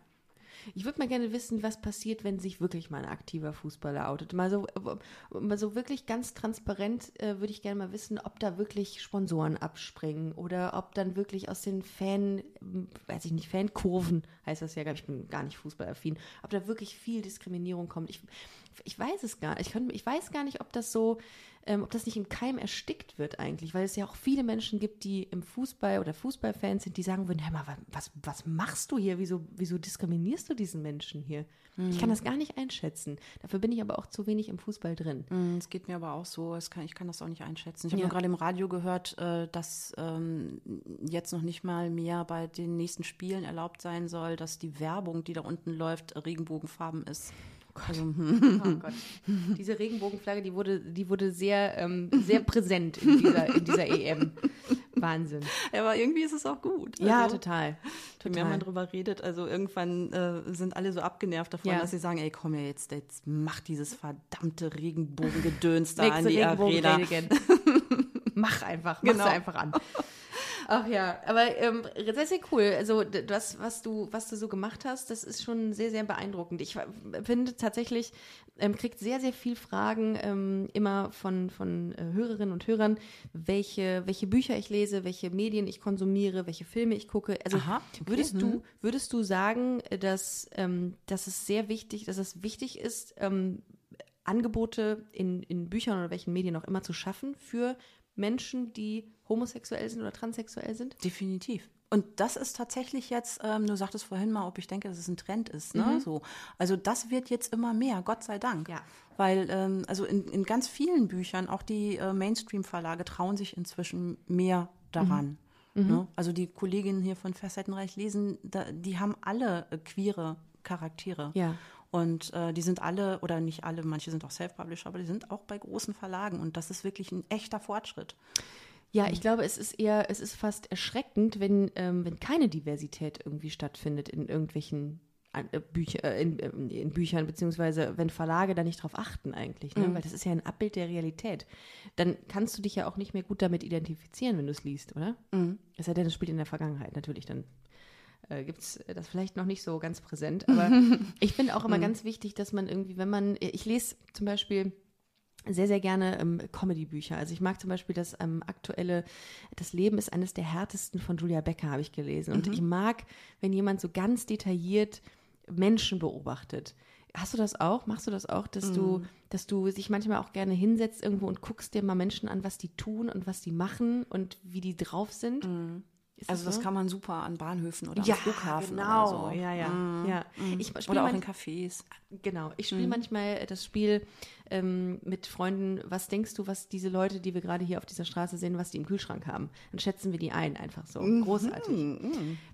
Ich würde mal gerne wissen, was passiert, wenn sich wirklich mal ein aktiver Fußballer outet. Mal so, mal so wirklich ganz transparent äh, würde ich gerne mal wissen, ob da wirklich Sponsoren abspringen oder ob dann wirklich aus den Fan, ähm, weiß ich nicht, Fankurven heißt das ja, ich bin gar nicht fußballaffin, ob da wirklich viel Diskriminierung kommt. Ich, ich weiß es gar nicht. Ich, kann, ich weiß gar nicht, ob das so, ähm, ob das nicht im Keim erstickt wird eigentlich, weil es ja auch viele Menschen gibt, die im Fußball oder Fußballfans sind, die sagen würden, hör mal, was, was machst du hier? Wieso, wieso diskriminierst du diesen Menschen hier? Ich kann das gar nicht einschätzen. Dafür bin ich aber auch zu wenig im Fußball drin. Mm, Es geht mir aber auch so, kann, ich kann das auch nicht einschätzen. Ich habe Ja. gerade im Radio gehört, äh, dass ähm, jetzt noch nicht mal mehr bei den nächsten Spielen erlaubt sein soll, dass die Werbung, die da unten läuft, regenbogenfarben ist. Also, hm. Oh Gott. Diese Regenbogenflagge, die wurde, die wurde sehr, ähm, sehr präsent in dieser, in dieser EM. Wahnsinn. aber irgendwie ist es auch gut. Ja, Also, total. Je mehr man Total. drüber redet, also irgendwann äh, sind alle so abgenervt davon, Ja. dass sie sagen, ey, komm ja jetzt, jetzt mach dieses verdammte Regenbogengedöns da an die Arena. Mach einfach, mach Genau. einfach an. Ach ja, aber ähm, sehr, sehr cool. Also das, was du, was du so gemacht hast, das ist schon sehr, sehr beeindruckend. Ich finde tatsächlich, ähm, kriegt sehr, sehr viel Fragen ähm, immer von, von äh, Hörerinnen und Hörern, welche, welche Bücher ich lese, welche Medien ich konsumiere, welche Filme ich gucke. Also Aha, okay. würdest Mhm. du, würdest du sagen, dass, ähm, dass es sehr wichtig, dass es wichtig ist, ähm, Angebote in, in Büchern oder welchen Medien auch immer zu schaffen für Menschen, die homosexuell sind oder transsexuell sind? Definitiv. Und das ist tatsächlich jetzt, ähm, du sagtest vorhin mal, ob ich denke, dass es ein Trend ist. Ne? So. Also das wird jetzt immer mehr, Gott sei Dank. Ja. Weil ähm, also in, in ganz vielen Büchern, auch die äh, Mainstream-Verlage trauen sich inzwischen mehr daran. Ne? Also die Kolleginnen hier von Facettenreich lesen, da, die haben alle äh, queere Charaktere. Ja. Und äh, die sind alle, oder nicht alle, manche sind auch Self-Publisher, aber die sind auch bei großen Verlagen. Und das ist wirklich ein echter Fortschritt. Ja, ich glaube, es ist eher, es ist fast erschreckend, wenn, ähm, wenn keine Diversität irgendwie stattfindet in irgendwelchen äh, Bücher, äh, in, ähm, in Büchern, beziehungsweise wenn Verlage da nicht drauf achten eigentlich, ne? weil das ist ja ein Abbild der Realität. Dann kannst du dich ja auch nicht mehr gut damit identifizieren, wenn du es liest, oder? Es sei denn, es spielt in der Vergangenheit natürlich, dann äh, gibt es das vielleicht noch nicht so ganz präsent. Aber ich finde auch immer ganz wichtig, dass man irgendwie, wenn man, ich lese zum Beispiel sehr, sehr gerne ähm, Comedy-Bücher. Also ich mag zum Beispiel das ähm, aktuelle Das Leben ist eines der härtesten von Julia Becker, habe ich gelesen. Und ich mag, wenn jemand so ganz detailliert Menschen beobachtet. Hast du das auch? Machst du das auch, dass du, dass du dich manchmal auch gerne hinsetzt irgendwo und guckst dir mal Menschen an, was die tun und was die machen und wie die drauf sind? Ist Also das so? kann man super an Bahnhöfen oder ja, am Flughafen genau. oder so. Ja, ja, ja. Ich spiele Oder auch in Cafés. Genau, ich spiele manchmal das Spiel ähm, mit Freunden, was denkst du, was diese Leute, die wir gerade hier auf dieser Straße sehen, was die im Kühlschrank haben? Dann schätzen wir die ein, einfach so. Großartig.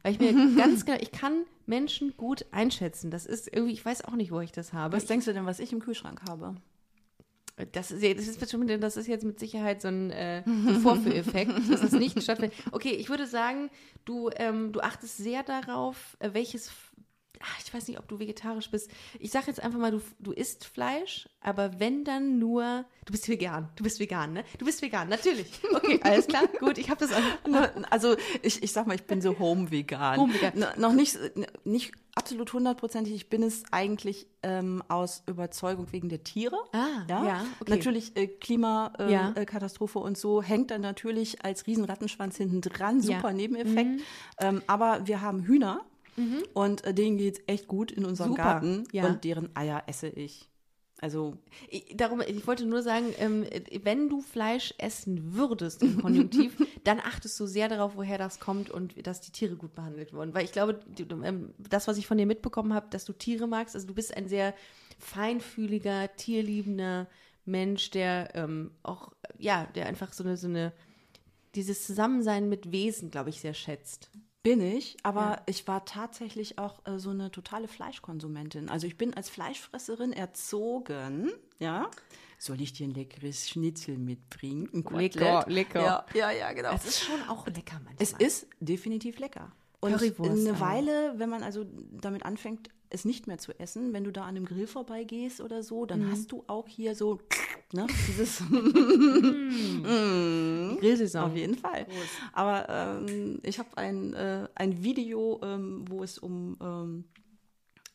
Weil ich mir ganz genau, ich kann Menschen gut einschätzen. Das ist irgendwie, ich weiß auch nicht, wo ich das habe. Was denkst du denn, was ich im Kühlschrank habe? Das ist, das ist bestimmt, das ist jetzt mit Sicherheit so ein, äh, so Vorführeffekt, dass das nicht stattfindet. Okay, ich würde sagen, du, ähm, du achtest sehr darauf, äh, welches, ach, ich weiß nicht, ob du vegetarisch bist. Ich sage jetzt einfach mal, du, du isst Fleisch, aber wenn dann nur, du bist vegan, du bist vegan, ne? Du bist vegan, natürlich. Okay, alles klar, gut, ich habe das an. Also ich, ich sag mal, ich bin so home-vegan. Home-vegan. Noch nicht, nicht absolut hundertprozentig. Ich bin es eigentlich ähm, aus Überzeugung wegen der Tiere. Ah, ja. ja, okay. Natürlich äh, Klimakatastrophe Ja. äh, und so hängt dann natürlich als Riesenrattenschwanz hinten dran. Ja. Mhm. Super Nebeneffekt. Ähm, aber wir haben Hühner und äh, denen geht's echt gut in unserem Super, Garten ja. und deren Eier esse ich. Also Ich, darum, ich wollte nur sagen, ähm, wenn du Fleisch essen würdest im Konjunktiv, dann achtest du sehr darauf, woher das kommt und dass die Tiere gut behandelt wurden. Weil ich glaube, die, ähm, das, was ich von dir mitbekommen habe, dass du Tiere magst, also du bist ein sehr feinfühliger, tierliebender Mensch, der ähm, auch, ja, der einfach so eine, so eine, dieses Zusammensein mit Wesen, glaube ich, sehr schätzt. Bin ich, aber Ja. ich war tatsächlich auch äh, so eine totale Fleischkonsumentin. Also ich bin als Fleischfresserin erzogen, ja. Soll ich dir ein leckeres Schnitzel mitbringen? Ein Kotelett? Lecker, lecker. Ja, ja, ja, genau. Es ist schon auch lecker manchmal. Es ist definitiv lecker. Und Currywurst eine. Weile, wenn man also damit anfängt, es nicht mehr zu essen, wenn du da an einem Grill vorbeigehst oder so, Mhm. dann hast du auch hier so, ne, dieses die Grillsaison. auf jeden Fall. Aber ähm, ich habe ein, äh, ein Video, ähm, wo es um ähm,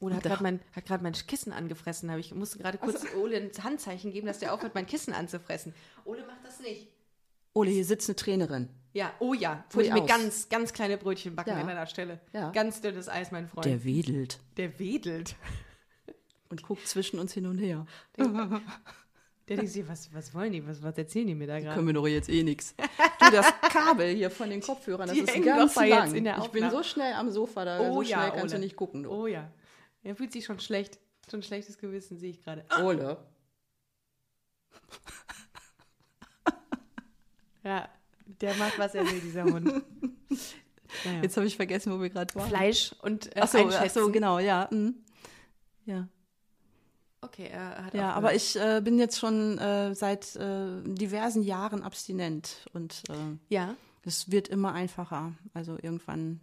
Ole hat gerade mein, hat mein Kissen angefressen. Ich musste gerade kurz Ole ein Handzeichen geben, dass der aufhört, mein Kissen anzufressen. Ole macht das nicht. Ole, hier sitzt eine Trainerin. Ja, oh ja. Würde ich mir ganz, ganz kleine Brötchen backen Ja. an einer Stelle. Ja. Ganz dünnes Eis, mein Freund. Der wedelt Der wedelt. und guckt zwischen uns hin und her. Der denkt sich, was, was wollen die? Was, was erzählen die mir da gerade? Können wir doch jetzt eh nichts. Du, das Kabel hier von den Kopfhörern, das Die ist ganz lang. in der ich bin so schnell am Sofa, da Oh so ja, schnell kannst Ole. du nicht gucken. Du. Oh ja. Er fühlt sich schon schlecht. Schon ein schlechtes Gewissen, sehe ich gerade. Ole. Ja, der macht, was er will, dieser Hund. Naja. Jetzt habe ich vergessen, wo wir gerade waren. Fleisch und äh, Ach so, ach so, genau, ja. mm. Ja, Okay, er hat ja auch aber ich äh, bin jetzt schon äh, seit äh, diversen Jahren abstinent und äh, Ja. es wird immer einfacher. Also irgendwann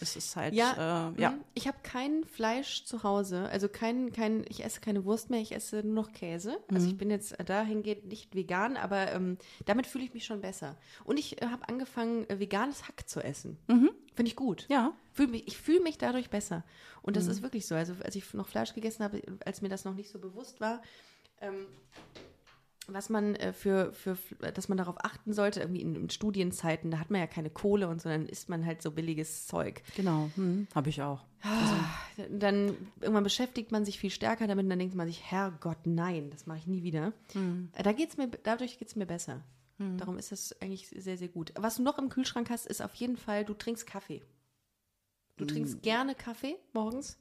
ist es halt, Ja, äh, ja. mhm. ich habe kein Fleisch zu Hause, also kein, kein, ich esse keine Wurst mehr, ich esse nur noch Käse. Also Mhm. ich bin jetzt dahingehend nicht vegan, aber ähm, damit fühle ich mich schon besser. Und ich äh, habe angefangen, äh, veganes Hack zu essen. Finde ich gut. Ja. Fühl mich, ich fühle mich dadurch besser. Und Mhm. das ist wirklich so. Also als ich noch Fleisch gegessen habe, als mir das noch nicht so bewusst war, ähm, was man äh, für, für, dass man darauf achten sollte, irgendwie in, in Studienzeiten, da hat man ja keine Kohle und so, dann isst man halt so billiges Zeug. Genau, hm, habe ich auch. Dann irgendwann beschäftigt man sich viel stärker damit und dann denkt man sich, Herrgott, nein, das mache ich nie wieder. Äh, Da geht's mir, dadurch geht es mir besser. Darum ist das eigentlich sehr, sehr gut. Was du noch im Kühlschrank hast, ist auf jeden Fall, du trinkst Kaffee. Du trinkst gerne Kaffee morgens?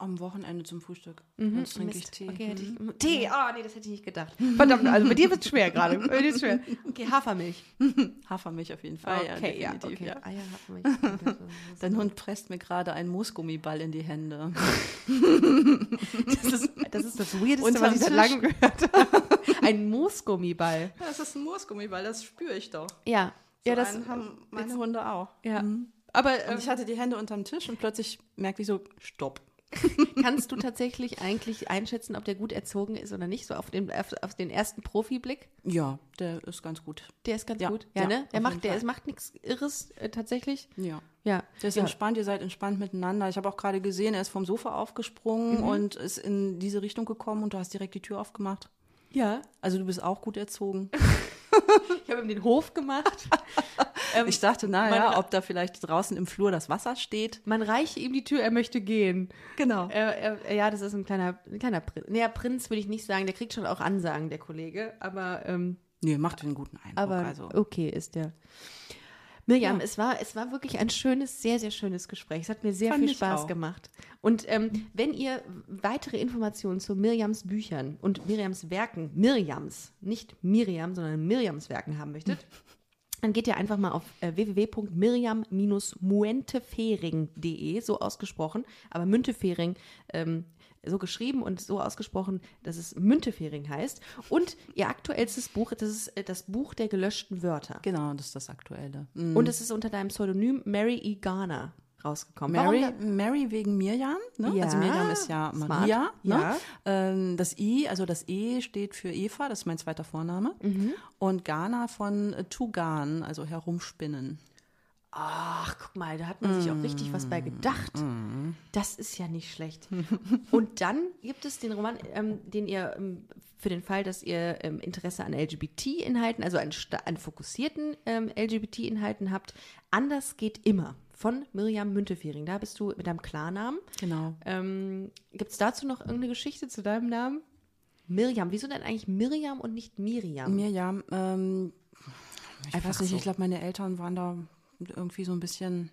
Am Wochenende zum Frühstück. Sonst trinke ich Mist. Tee. Okay, hätte ich, Mhm. Tee, ah, nee, das hätte ich nicht gedacht. Verdammt, also bei dir wird es schwer gerade. Bei dir wird's schwer. Okay, Hafermilch. Hafermilch auf jeden Fall. Okay, ja, definitiv, okay. ja. Eier, Hafermilch. Dein Hund presst mir gerade einen Moosgummiball in die Hände. Das ist das, ist das Weirdeste, Unterm was ich seit langem gehört habe. Ein Moosgummiball. Das ist ein Moosgummiball, das spüre ich doch. Ja. ja, So das, einen haben meine Hunde auch. ja. Aber Und ähm, ich hatte die Hände unterm Tisch und plötzlich merkte ich so, stopp. kannst du tatsächlich eigentlich einschätzen, ob der gut erzogen ist oder nicht? So auf den, auf, auf den ersten Profiblick? Ja, der ist ganz gut. Der ist ganz Ja, gut. Ja, ja, ne? Der macht, der ist, macht nichts Irres äh, tatsächlich. Ja. Ja. Der ist ja. entspannt, ihr seid entspannt miteinander. Ich habe auch gerade gesehen, er ist vom Sofa aufgesprungen und ist in diese Richtung gekommen und du hast direkt die Tür aufgemacht. Ja. Also du bist auch gut erzogen. ich habe ihm den Hof gemacht. Ähm, ich dachte, naja, ob da vielleicht draußen im Flur das Wasser steht. Man reiche ihm die Tür, er möchte gehen. Genau. Er, er, ja, das ist ein kleiner, ein kleiner Prinz. Naja, Prinz würde ich nicht sagen, der kriegt schon auch Ansagen, der Kollege. Aber, ähm, Nee, macht einen guten Eindruck. aber also. okay ist der. Mirjam, Ja. es, war, es war wirklich ein schönes, sehr, sehr schönes Gespräch. Es hat mir sehr Fand viel Spaß auch. gemacht. Und ähm, wenn ihr weitere Informationen zu Mirjams Büchern und Mirjams Werken, Mirjams, nicht Miriam, sondern Mirjams Werken haben möchtet, dann geht ihr einfach mal auf äh, www.miriam-muentefering.de, so ausgesprochen, aber Müntefering ähm, so geschrieben und so ausgesprochen, dass es Müntefering heißt. Und ihr aktuellstes Buch, das ist äh, das Buch der gelöschten Wörter. Genau, das ist das Aktuelle. Mhm. Und es ist unter deinem Pseudonym Mary E. Garner rausgekommen. Mary, Mary wegen Mirjam, ne? Ja, also Mirjam ist ja smart. Maria. Ne? Ja. Ähm, das I, also das E steht für Eva, das ist mein zweiter Vorname. Mhm. Und Ghana von to garn, also herumspinnen. Ach, guck mal, da hat man sich auch richtig was Mm. bei gedacht. Das ist ja nicht schlecht. Und dann gibt es den Roman, ähm, den ihr ähm, für den Fall, dass ihr ähm, Interesse an LGBT-Inhalten, also an, an fokussierten ähm, LGBT-Inhalten habt, Anders geht immer von Miriam Müntefering. Da bist du mit deinem Klarnamen. Genau. Ähm, Gibt es dazu noch irgendeine Geschichte zu deinem Namen? Miriam. Wieso denn eigentlich Miriam und nicht Miriam? Mirjam, ähm, ich Einfach weiß nicht, so. ich glaube, meine Eltern waren da irgendwie so ein bisschen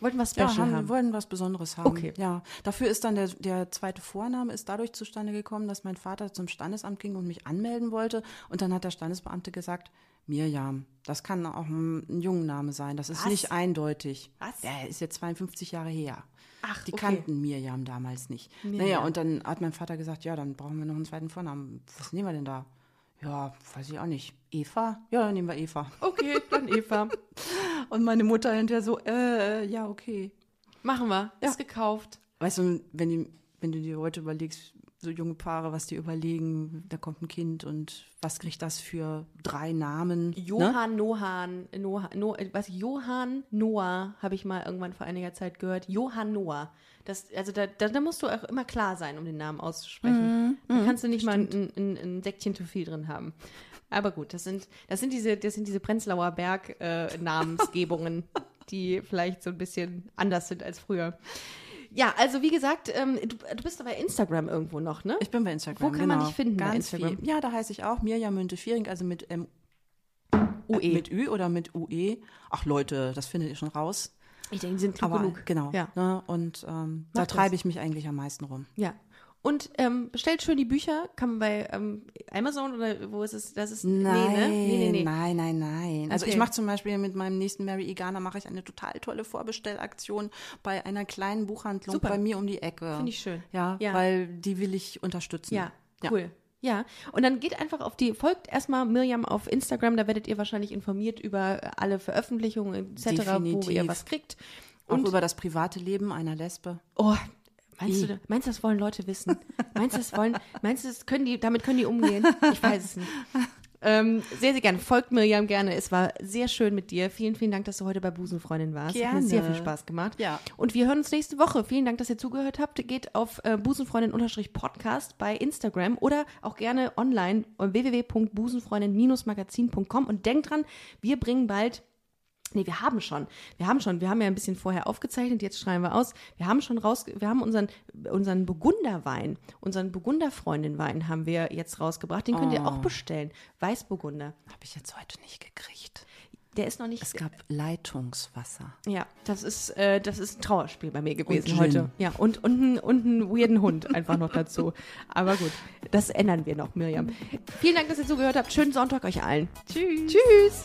Wollten was Ja, Special haben, haben. wollten was Besonderes haben. Okay. Ja, dafür ist dann der, der zweite Vorname ist dadurch zustande gekommen, dass mein Vater zum Standesamt ging und mich anmelden wollte. Und dann hat der Standesbeamte gesagt, Mirjam, das kann auch ein, ein Jungenname sein. Das ist Was? nicht eindeutig. Was? Der ist jetzt 52 Jahre her. Ach, Die okay. kannten Mirjam damals nicht. Mirjam. Naja, und dann hat mein Vater gesagt, ja, dann brauchen wir noch einen zweiten Vornamen. Was nehmen wir denn da? Ja, weiß ich auch nicht. Eva? Ja, dann nehmen wir Eva. Okay, dann Eva. Und meine Mutter hinterher so, äh, ja, okay. Machen wir. Ja. Ist gekauft. Weißt du, wenn, die, wenn du dir heute überlegst, so junge Paare, was die überlegen, da kommt ein Kind und was kriegt das für drei Namen? Ne? Johann Nohan, Noah, no, äh, was, Johann Noah, habe ich mal irgendwann vor einiger Zeit gehört. Johann Noah. Das, also da, da, da musst du auch immer klar sein, um den Namen auszusprechen. da kannst du nicht mal ein, ein, ein Säckchen zu viel drin haben. Aber gut, das sind, das sind diese, das sind diese Prenzlauer Berg-Namensgebungen, die vielleicht so ein bisschen anders sind als früher. Ja, also wie gesagt, ähm, du, du bist aber bei Instagram irgendwo noch, ne? Ich bin bei Instagram. Wo kann man genau. dich finden bei Ganz Instagram? Viel. Ja, da heiße ich auch Mirjam Münte-Viering, also mit ähm, UE. mit Ü oder mit UE. Ach Leute, das findet ihr schon raus. ich denke, die sind klug Aber genug. genau. Ja. Ne? Und ähm, da treibe ich mich eigentlich am meisten rum. Ja. Und ähm, bestellt schön die Bücher. Kann man bei ähm, Amazon oder wo ist es? Das ist Nein, nee, ne? nee, nee, nee. nein, nein, nein. Also Okay. ich mache zum Beispiel mit meinem nächsten Mary Igana mache ich eine total tolle Vorbestellaktion bei einer kleinen Buchhandlung Super. bei mir um die Ecke. Finde ich schön. Ja, Ja. weil die will ich unterstützen. Ja, cool. Ja. und dann geht einfach auf die, folgt erstmal Miriam auf Instagram, da werdet ihr wahrscheinlich informiert über alle Veröffentlichungen etc., wo Definitiv. ihr was kriegt. Auch Und über das private Leben einer Lesbe. oh, meinst du, meinst du, das wollen Leute wissen? Meinst du, das wollen, meinst du, das können die, damit können die umgehen? Ich weiß es nicht. Ähm, sehr, sehr gerne. Folgt Miriam gerne. Es war sehr schön mit dir. Vielen, vielen Dank, dass du heute bei Busenfreundin warst. Hat mir Gerne. sehr viel Spaß gemacht. Ja. Und wir hören uns nächste Woche. Vielen Dank, dass ihr zugehört habt. Geht auf äh, busenfreundin-podcast bei Instagram oder auch gerne online äh, www.busenfreundin-magazin.com und denkt dran, wir bringen bald Nee, wir haben schon. Wir haben schon. Wir haben ja ein bisschen vorher aufgezeichnet, jetzt schreiben wir aus. Wir haben schon raus, wir haben unseren, unseren Burgunderwein, unseren Burgunderfreundin-Wein haben wir jetzt rausgebracht. Den könnt ihr auch bestellen. Weißburgunder. Habe ich jetzt heute nicht gekriegt. Der ist noch nicht. Es gab Leitungswasser. Ja, das ist, äh, das ist ein Trauerspiel bei mir gewesen heute. Ja, und, und, und einen weirden Hund einfach noch dazu. Aber gut, das ändern wir noch, Miriam. Vielen Dank, dass ihr zugehört habt. Schönen Sonntag euch allen. Tschüss. Tschüss.